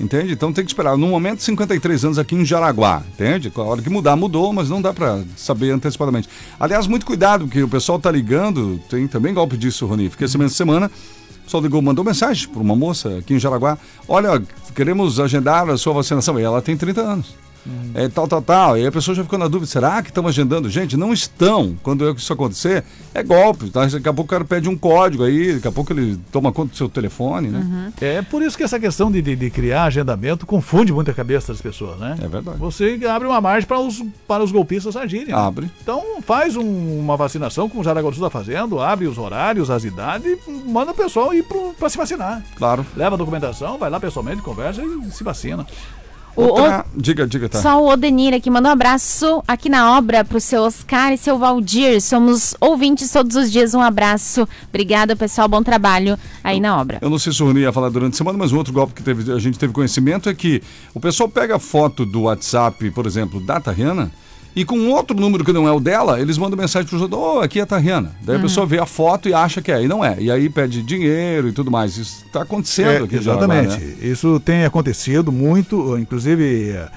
Entende? Então tem que esperar. No momento, 53 anos aqui em Jaraguá. Entende? A hora que mudar, mudou, mas não dá para saber antecipadamente. Aliás, muito cuidado, porque o pessoal tá ligando. Tem também golpe disso, Rony. Fiquei essa semana. O pessoal ligou, mandou mensagem para uma moça aqui em Jaraguá. Olha, queremos agendar a sua vacinação. E ela tem 30 anos. É, tal, tal, tal. E a pessoa já ficou na dúvida, será que estão agendando? Gente, não estão. Quando isso acontecer, é golpe. Tá? Daqui a pouco o cara pede um código aí, daqui a pouco ele toma conta do seu telefone, né? É por isso que essa questão de, de, de criar agendamento confunde muito a cabeça das pessoas, né? É verdade. Você abre uma margem para os, para os golpistas agirem. né? Abre. Então faz um- uma vacinação, como o Jaraguá está fazendo, abre os horários, as idades e manda o pessoal ir para se vacinar. Claro. Leva a documentação, vai lá pessoalmente, conversa e se vacina. O- Outra- Diga, diga, tá. Só o Odenir aqui mandou um abraço aqui na obra pro seu Oscar e seu Valdir. Somos ouvintes todos os dias. Um abraço. Obrigada, pessoal. Bom trabalho aí na obra. Eu não sei se o Rony ia falar durante a semana, mas um outro golpe que teve- a gente teve conhecimento é que o pessoal pega a foto do WhatsApp, por exemplo, da Tariana, e com outro número que não é o dela, eles mandam mensagem pro jogador, ô, aqui é a Tariana. Daí Uhum. a pessoa vê a foto e acha que é, e não é. E aí pede dinheiro e tudo mais. Isso está acontecendo É, aqui exatamente. né? Isso tem acontecido muito, inclusive eh,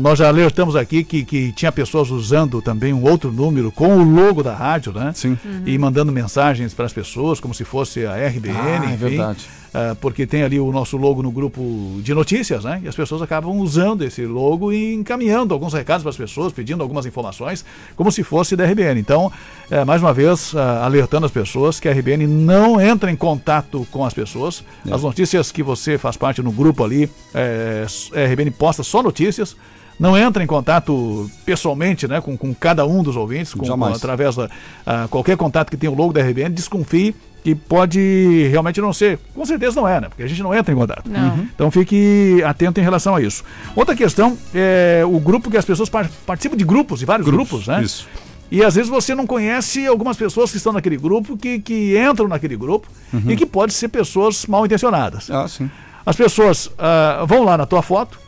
nós já alertamos aqui que, que tinha pessoas usando também um outro número com o logo da rádio, né? Sim. E mandando mensagens para as pessoas como se fosse a RBN, Ah, é enfim. verdade. Ah, porque tem ali o nosso logo no grupo de notícias, né? E as pessoas acabam usando esse logo e encaminhando alguns recados para as pessoas, pedindo algumas informações, como se fosse da RBN. Então, eh, mais uma vez, ah, alertando as pessoas que a RBN não entra em contato com as pessoas. É. As notícias que você faz parte no grupo ali, eh, a RBN posta só notícias. Não entra em contato pessoalmente né, com, com cada um dos ouvintes, com, com- através da ah, qualquer contato que tenha o logo da RBN, desconfie que pode realmente não ser. Com certeza não é, né? Porque a gente não entra em contato. Não. Uhum. Então fique atento em relação a isso. Outra questão é o grupo que as pessoas par- participam de grupos, de vários grupos, Grupos, né? isso. E às vezes você não conhece algumas pessoas que estão naquele grupo, que, que entram naquele grupo Uhum. e que pode ser pessoas mal intencionadas. Ah, sim. As pessoas ah, vão lá na tua foto,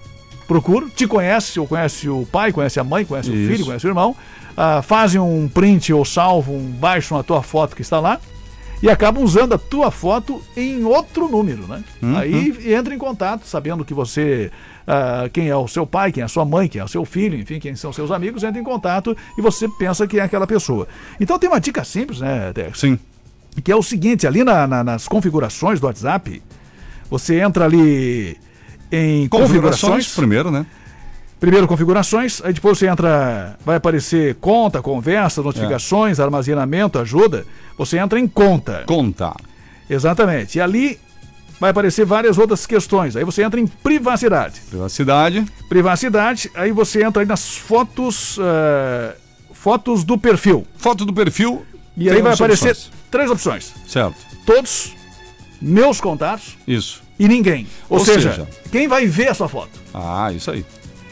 procuram, te conhece, ou conhece o pai, conhece a mãe, conhece o Isso. filho, conhece o irmão, ah, fazem um print ou salvam, baixam a tua foto que está lá e acabam usando a tua foto em outro número, né? Uhum. Aí entra em contato, sabendo que você, ah, quem é o seu pai, quem é a sua mãe, quem é o seu filho, enfim, quem são seus amigos, entra em contato e você pensa que é aquela pessoa. Então tem uma dica simples, né, Tex? Sim. Que é o seguinte, ali na- na- nas configurações do WhatsApp, você entra ali em Configurações, configurações primeiro, né? Primeiro configurações, aí depois você entra, vai aparecer conta, É. conversa, notificações, armazenamento, ajuda. Você entra em conta. Conta. Exatamente. E ali vai aparecer várias outras questões. Aí você entra em privacidade. Privacidade. Privacidade, aí você entra aí nas fotos, eh, fotos do perfil. Foto do perfil. E aí vai aparecer opções. três opções. Certo. Todos, meus contatos Isso. e ninguém. Ou, Ou seja, seja- quem vai ver a sua foto? Ah, isso aí.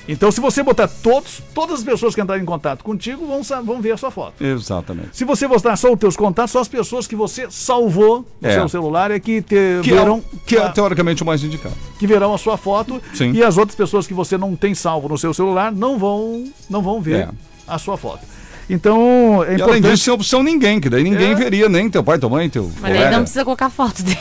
Então, se você botar todos, todas as pessoas que entrarem em contato contigo vão, vão ver a sua foto. Exatamente. Se você botar só os teus contatos, só as pessoas que você salvou no É. seu celular é que, te, Que é, verão, o- que é teoricamente o mais indicado. que verão a sua foto Sim. e as outras pessoas que você não tem salvo no seu celular não vão, não vão ver É. a sua foto. Então, é E além importante... disso, tem a opção ninguém, que daí ninguém É. veria, nem teu pai, tua mãe, teu Mas aí colega. não precisa colocar foto dele.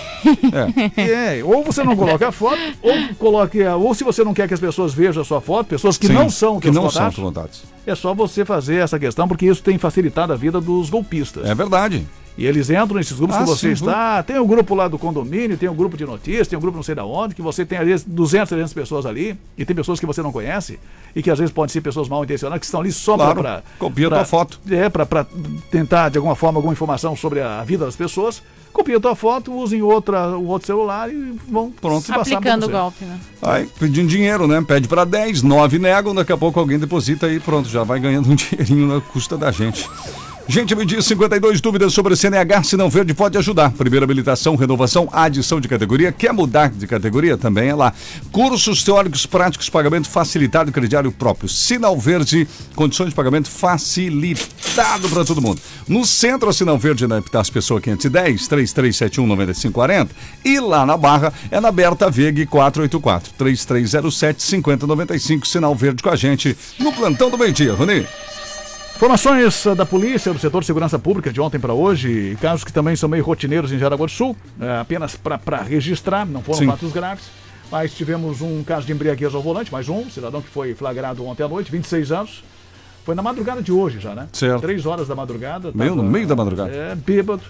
É, ou você não coloca a foto, ou coloque, a- ou se você não quer que as pessoas vejam a sua foto, pessoas que Sim, não são que não são contatos, teus contatos. é só você fazer essa questão, porque isso tem facilitado a vida dos golpistas. É verdade. E eles entram nesses grupos Ah, que você sim, está. Tem o grupo lá do condomínio, tem o grupo de notícias, tem o grupo não sei da onde, que você tem às vezes 200, 300 pessoas ali, e tem pessoas que você não conhece, e que às vezes podem ser pessoas mal intencionadas, que estão ali só Claro, para. copia tua foto. É, para tentar de alguma forma alguma informação sobre a vida das pessoas. Copia a tua foto, usem outra, um outro celular e vão Pronto. se passar pra Aplicando o golpe, né? Aí, pedindo dinheiro, né? Pede pra 10, 9 negam, daqui a pouco alguém deposita e pronto, já vai ganhando um dinheirinho na custa da gente. Gente, me diz 52 dúvidas sobre o CNH, se não verde pode ajudar. Primeira habilitação, renovação, adição de categoria. Quer mudar de categoria? Também é lá. Cursos teóricos práticos, pagamento facilitado, crediário próprio. Sinal Verde, condições de pagamento facilitado para todo mundo. No centro, a Sinal Verde na Epitácio Pessoa 510, 3371 9540. E lá na Barra é na Berta Veg 484, 3307 5095. Sinal Verde com a gente no plantão do meio-dia. Rony. Informações eh, da polícia, do setor de segurança pública de ontem para hoje, casos que também são meio rotineiros em Jaraguá do Sul, eh, apenas para registrar, não foram Sim. fatos graves, mas tivemos um caso de embriaguez ao volante, mais um, cidadão que foi flagrado ontem à noite, 26 anos, foi na madrugada de hoje já, né? Certo. Três horas da madrugada. Meio- no tava, meio da madrugada. É, bêbado,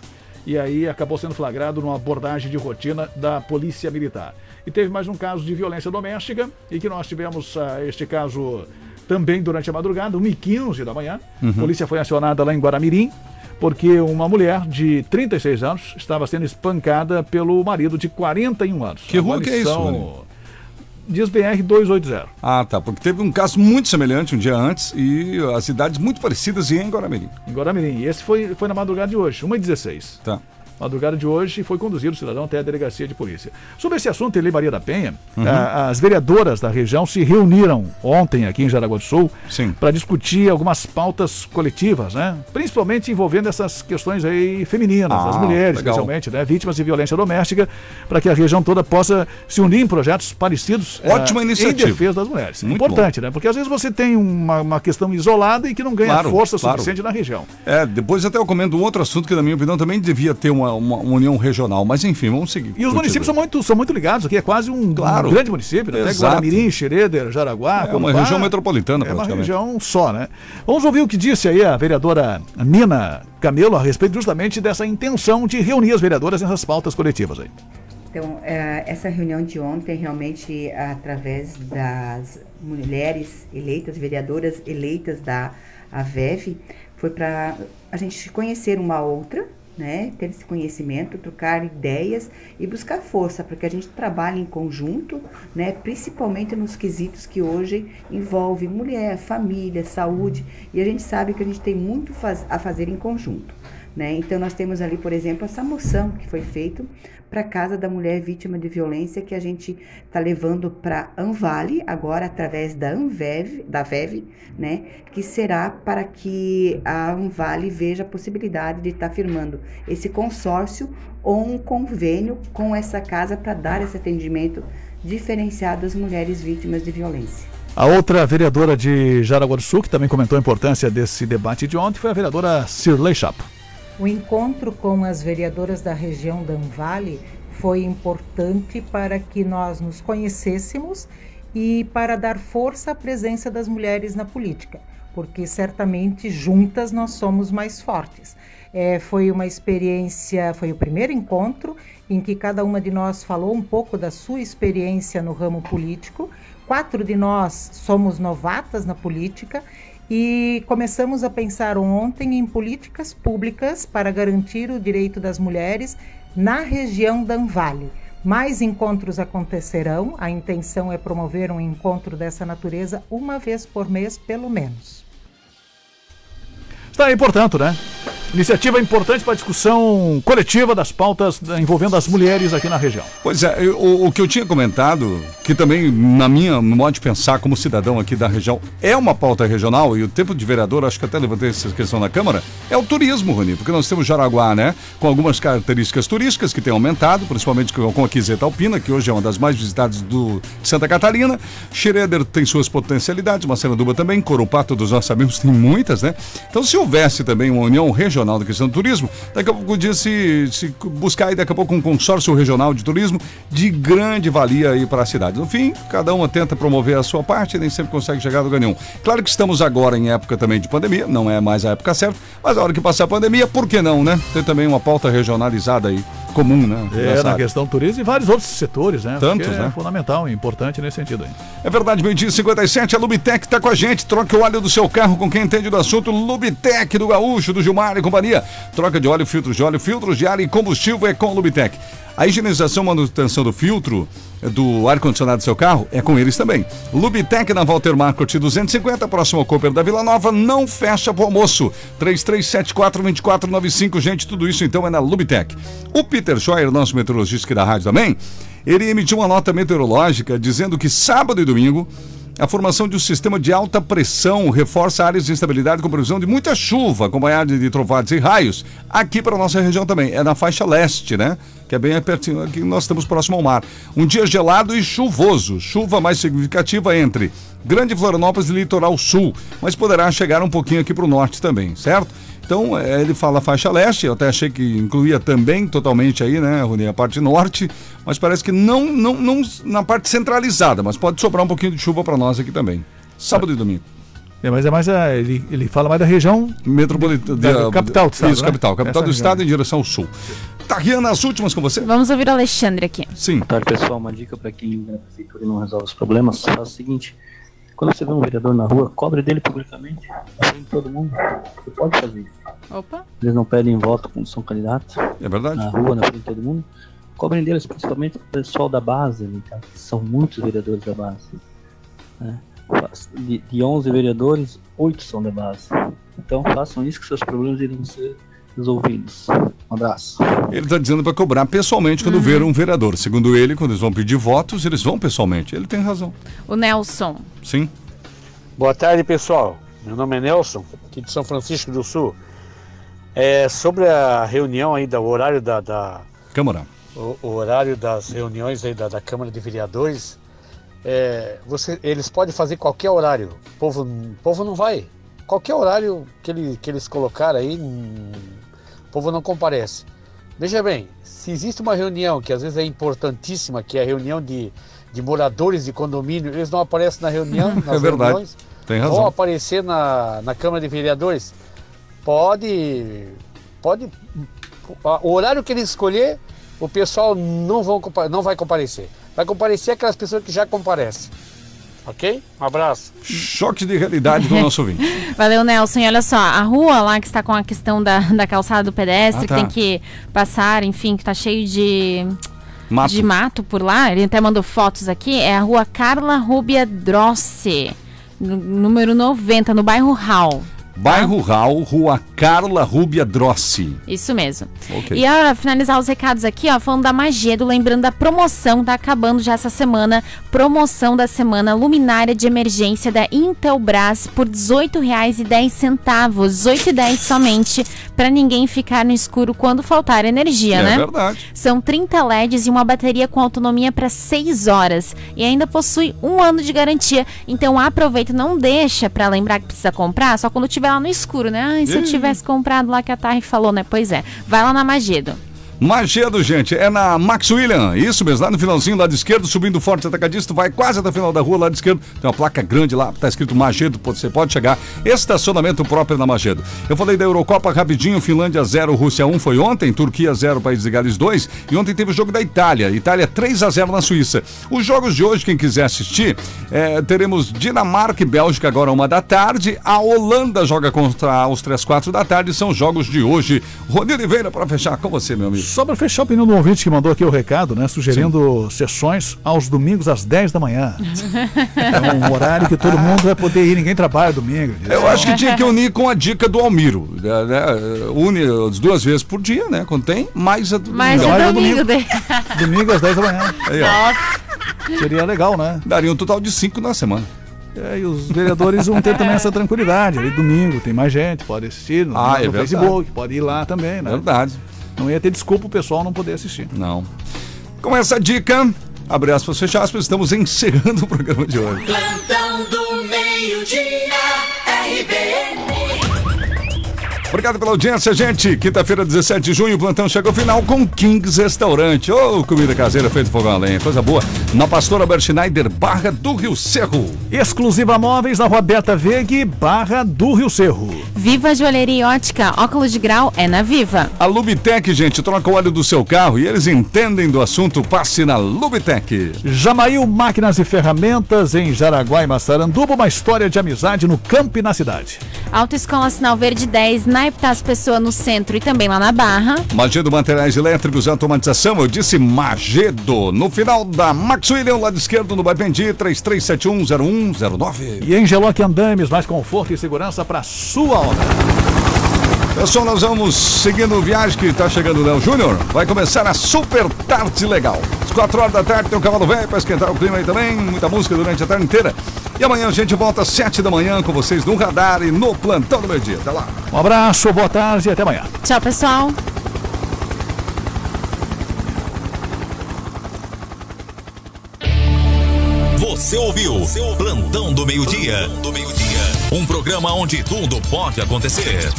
e aí acabou sendo flagrado numa abordagem de rotina da Polícia Militar. E teve mais um caso de violência doméstica, e que nós tivemos ah, este caso também durante a madrugada, 1h15 da manhã. Uhum. A polícia foi acionada lá em Guaramirim, porque uma mulher de 36 anos estava sendo espancada pelo marido de 41 anos. Que rua que é isso, Rony? Diz BR 280. Ah, tá. Porque teve um caso muito semelhante um dia antes e as cidades muito parecidas e em Guaramirim. Em Guaramirim. E esse foi, foi na madrugada de hoje, 1h16. Tá. Madrugada de hoje foi conduzido o cidadão até a delegacia de polícia. Sobre esse assunto, Eli Maria da Penha, Uhum. a- as vereadoras da região se reuniram ontem aqui em Jaraguá do Sul para discutir algumas pautas coletivas, né? Principalmente envolvendo essas questões aí femininas, Ah, das mulheres, legal. especialmente, né? Vítimas de violência doméstica, para que a região toda possa se unir em projetos parecidos Ótima eh, iniciativa. em defesa das mulheres. Muito Importante, né? Porque às vezes você tem uma, uma questão isolada e que não ganha Claro, força claro. suficiente na região. É, depois até eu comento um outro assunto que, na minha opinião, também devia ter uma, uma- uma união regional. Mas enfim, vamos seguir. E os municípios são muito, são muito ligados aqui, é quase um, Claro. um grande município, né? Exato. Guaramirim, Xereder, Jaraguá. É uma região metropolitana, É uma região só, né? Vamos ouvir o que disse aí a vereadora Nina Camelo a respeito justamente dessa intenção de reunir as vereadoras nessas pautas coletivas aí. Então, eh, essa reunião de ontem, realmente, através das mulheres eleitas, vereadoras eleitas da AVEV, foi para a gente conhecer uma outra, né, ter esse conhecimento, trocar ideias e buscar força para que a gente trabalhe em conjunto, né, principalmente nos quesitos que hoje envolve mulher, família, saúde, e a gente sabe que a gente tem muito a fazer em conjunto. Né? Então, nós temos ali, por exemplo, essa moção que foi feita para a Casa da Mulher Vítima de Violência, que a gente está levando para Anvale, agora através da Anvev, da VEV, né? que será para que a Anvale veja a possibilidade de estar firmando esse consórcio ou um convênio com essa casa para dar esse atendimento diferenciado às mulheres vítimas de violência. A outra vereadora de Jaraguá do Sul, que também comentou a importância desse debate de ontem, foi a vereadora Cirlei Chapo. O encontro com as vereadoras da região da Anvale foi importante para que nós nos conhecêssemos e para dar força à presença das mulheres na política, porque certamente juntas nós somos mais fortes. É, foi uma experiência, foi o primeiro encontro em que cada uma de nós falou um pouco da sua experiência no ramo político. Quatro de nós somos novatas na política e começamos a pensar ontem em políticas públicas para garantir o direito das mulheres na região da Anvale. Mais encontros acontecerão, a intenção é promover um encontro dessa natureza uma vez por mês, pelo menos. Está aí, portanto, né? Iniciativa importante para a discussão coletiva das pautas envolvendo as mulheres aqui na região. Pois é, eu- o, o que eu tinha comentado, que também, na minha no modo de pensar como cidadão aqui da região, é uma pauta regional, e o tempo de vereador, acho que até levantei essa questão na Câmara, é o turismo, Rony, porque nós temos Jaraguá, né, com algumas características turísticas que têm aumentado, principalmente com a Quiseta Alpina, que hoje é uma das mais visitadas do, de Santa Catarina. Schroeder tem suas potencialidades, Maceranduba também, Corupá, todos nós sabemos, tem muitas, né? Então, se houvesse também uma união regional da questão do turismo, daqui a pouco podia se, se buscar aí daqui a pouco um consórcio regional de turismo de grande valia aí para a cidade. No fim, cada uma tenta promover a sua parte e nem sempre consegue chegar a lugar nenhum. Claro que estamos agora em época também de pandemia, não é mais a época certa, mas a hora que passar a pandemia, por que não, né? Tem também uma pauta regionalizada aí, comum, né? É, na área. questão do turismo e vários outros setores, né? Tantos, Porque é né? fundamental e importante nesse sentido aí. É verdade, meio-dia e 57, a Lubitec tá com a gente. Troque o óleo do seu carro com quem entende do assunto. Lubitec do Gaúcho, do Gilmar e companhia. Troca de óleo, filtros de óleo, filtros de ar e combustível é com Lubitec. A higienização e manutenção do filtro eh, do ar-condicionado do seu carro é com eles também. Lubitec na Walter Marcot 250, próximo ao Cooper da Vila Nova, não fecha pro almoço. 3374-2495, gente, tudo isso então é na Lubitec. O Peter Scheuer, nosso meteorologista aqui da rádio também, ele emitiu uma nota meteorológica dizendo que sábado e domingo a formação de um sistema de alta pressão reforça áreas de instabilidade com previsão de muita chuva, acompanhada de trovadas e raios, aqui para nossa região também. É na faixa leste, né? Que é bem pertinho, aqui nós estamos próximo ao mar. Um dia gelado e chuvoso, chuva mais significativa entre Grande Florianópolis e Litoral Sul, mas poderá chegar um pouquinho aqui para o norte também, certo? Então, eh, ele fala faixa leste, eu até achei que incluía também totalmente aí, né, Rony, a parte norte, mas parece que não, não, não na parte centralizada, mas pode sobrar um pouquinho de chuva para nós aqui também. Sábado e domingo. É, mas é mais a, ele, ele fala mais da região metropolitana, da, capital do estado. Isso, né? capital, capital Essa do região. estado em direção ao sul. Tariana, as últimas com você? Vamos ouvir o Alexandre aqui. Sim. Boa tarde, pessoal. Uma dica para quem vive na prefeitura e não resolve os problemas: faz o seguinte. Quando você vê um vereador na rua, cobre dele publicamente, na frente de todo mundo. Você pode fazer isso. Opa. Eles não pedem voto quando são candidatos. É verdade. Na rua, na frente de todo mundo. Cobrem deles, principalmente o pessoal da base, né, cara, que são muitos vereadores da base. né? De, de 11 vereadores, 8 são da base. Então façam isso que seus problemas irão ser resolvidos. Um abraço. Ele está dizendo para cobrar pessoalmente quando ver um vereador. Segundo ele, quando eles vão pedir votos, eles vão pessoalmente. Ele tem razão. O Nelson. Sim. Boa tarde, pessoal. Meu nome é Nelson, aqui de São Francisco do Sul. É, sobre a reunião aí, do horário da, da- Câmara. o, o horário das reuniões aí da, da Câmara de Vereadores, é, você, eles podem fazer qualquer horário. O povo, o povo não vai. Qualquer horário que, ele, que eles colocarem aí, hum, povo não comparece. Veja bem, se existe uma reunião que às vezes é importantíssima, que é a reunião de, de moradores de condomínio, eles não aparecem na reunião, nas É verdade. reuniões, Tem vão razão. aparecer na, na Câmara de Vereadores. Pode, pode, o horário que eles escolher, o pessoal não, vão, não vai comparecer. Vai comparecer aquelas pessoas que já comparecem. Ok? Um abraço. Choque de realidade do nosso ouvinte. Valeu, Nelson. E olha só, a rua lá que está com a questão da, da calçada do pedestre, Ah, tá. que tem que passar, enfim, que tá cheio de Mato. de mato por lá. Ele até mandou fotos aqui. É a rua Carla Rubia Drossi, número 90, no bairro Hall. Bairro Rural, Rua Carla Rúbia Drossi. Isso mesmo. Ok. E para finalizar os recados aqui, ó, falando da Magedo, lembrando da promoção, tá acabando já essa semana, promoção da semana luminária de emergência da Intelbras por R$ 18,10, 18,10 somente, para ninguém ficar no escuro quando faltar energia, É né? verdade. São 30 LEDs e uma bateria com autonomia para 6 horas e ainda possui um ano de garantia. Então aproveita, não deixa para lembrar que precisa comprar só quando tiver lá no escuro, né? Ai, se eu Ih. tivesse comprado lá que a Tarry falou, né? Pois é. Vai lá na Magedo. Magedo, gente, é na Max William, isso mesmo, lá no finalzinho, lado esquerdo, subindo forte atacadista, vai quase até o final da rua, lado esquerdo, tem uma placa grande lá, tá escrito Magedo, você pode chegar, estacionamento próprio na Magedo. Eu falei da Eurocopa rapidinho, Finlândia 0, Rússia 1 foi ontem, Turquia 0, País de Gales 2, e ontem teve o jogo da Itália, Itália 3 a 0 na Suíça. Os jogos de hoje, quem quiser assistir, é, teremos Dinamarca e Bélgica agora uma da tarde, a Holanda joga contra a Áustria às 4 da tarde, são jogos de hoje. Rony Oliveira, para fechar com você, meu amigo. Só para fechar a opinião do ouvinte que mandou aqui o recado, né? Sugerindo sessões aos domingos às 10 da manhã. É um horário que todo mundo vai poder ir, ninguém trabalha domingo. Eu acho que tinha que unir com a dica do Almiro. né, né, Une as duas vezes por dia, né? Quando tem, mais a do Mas Não, o mais a domingo dele. Domingo às 10 da manhã. Aí, ó. Seria legal, né? Daria um total de cinco na semana. É, e os vereadores vão ter também essa tranquilidade. Ali domingo tem mais gente, pode assistir no, Ah, no é. Facebook, pode ir lá também, né? Verdade. Não ia ter desculpa o pessoal não poder assistir. Não. Com essa dica, abre aspas, fecha aspas, estamos encerrando o programa de hoje. Plantão do meio-dia, RBN. Obrigado pela audiência, gente. Quinta-feira, 17 de junho, o plantão chega ao final com Kings Restaurante. Ô, comida caseira feita fogão a lenha, coisa boa. Na Pastora Berschneider, Barra do Rio Cerro. Exclusiva Móveis na Rua Berta Vegue, Barra do Rio Cerro. Viva Joalheria e Ótica, óculos de grau é na Viva. A Lubitec, gente, troca o óleo do seu carro e eles entendem do assunto. Passe na Lubitec. Jamail Máquinas e Ferramentas em Jaraguá e Massaranduba, uma história de amizade no campo e na cidade. Autoescola Sinal Verde 10, na Epitácio Pessoa no centro e também lá na Barra. Magedo Materiais Elétricos e Automatização, eu disse Magedo. No final da Max William, lado esquerdo, no Baipendi, 33710109. E em Geloc Andames, mais conforto e segurança para sua obra. Pessoal, nós vamos seguindo viagem que tá chegando o Léo Júnior. Vai começar a super tarde legal. Às 4 horas da tarde tem um cavalo velho para esquentar o clima aí também. Muita música durante a tarde inteira. E amanhã a gente volta às 7 da manhã com vocês no radar e no plantão do meio-dia. Até lá. Um abraço, boa tarde e até amanhã. Tchau, pessoal. Você ouviu Plantão do Meio-Dia. Do meio-dia. Um programa onde tudo pode acontecer.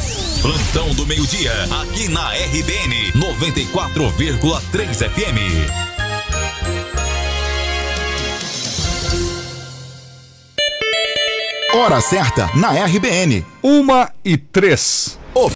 Plantão do Meio-Dia, aqui na RBN 94,3 FM. Hora certa na RBN. Uma e três.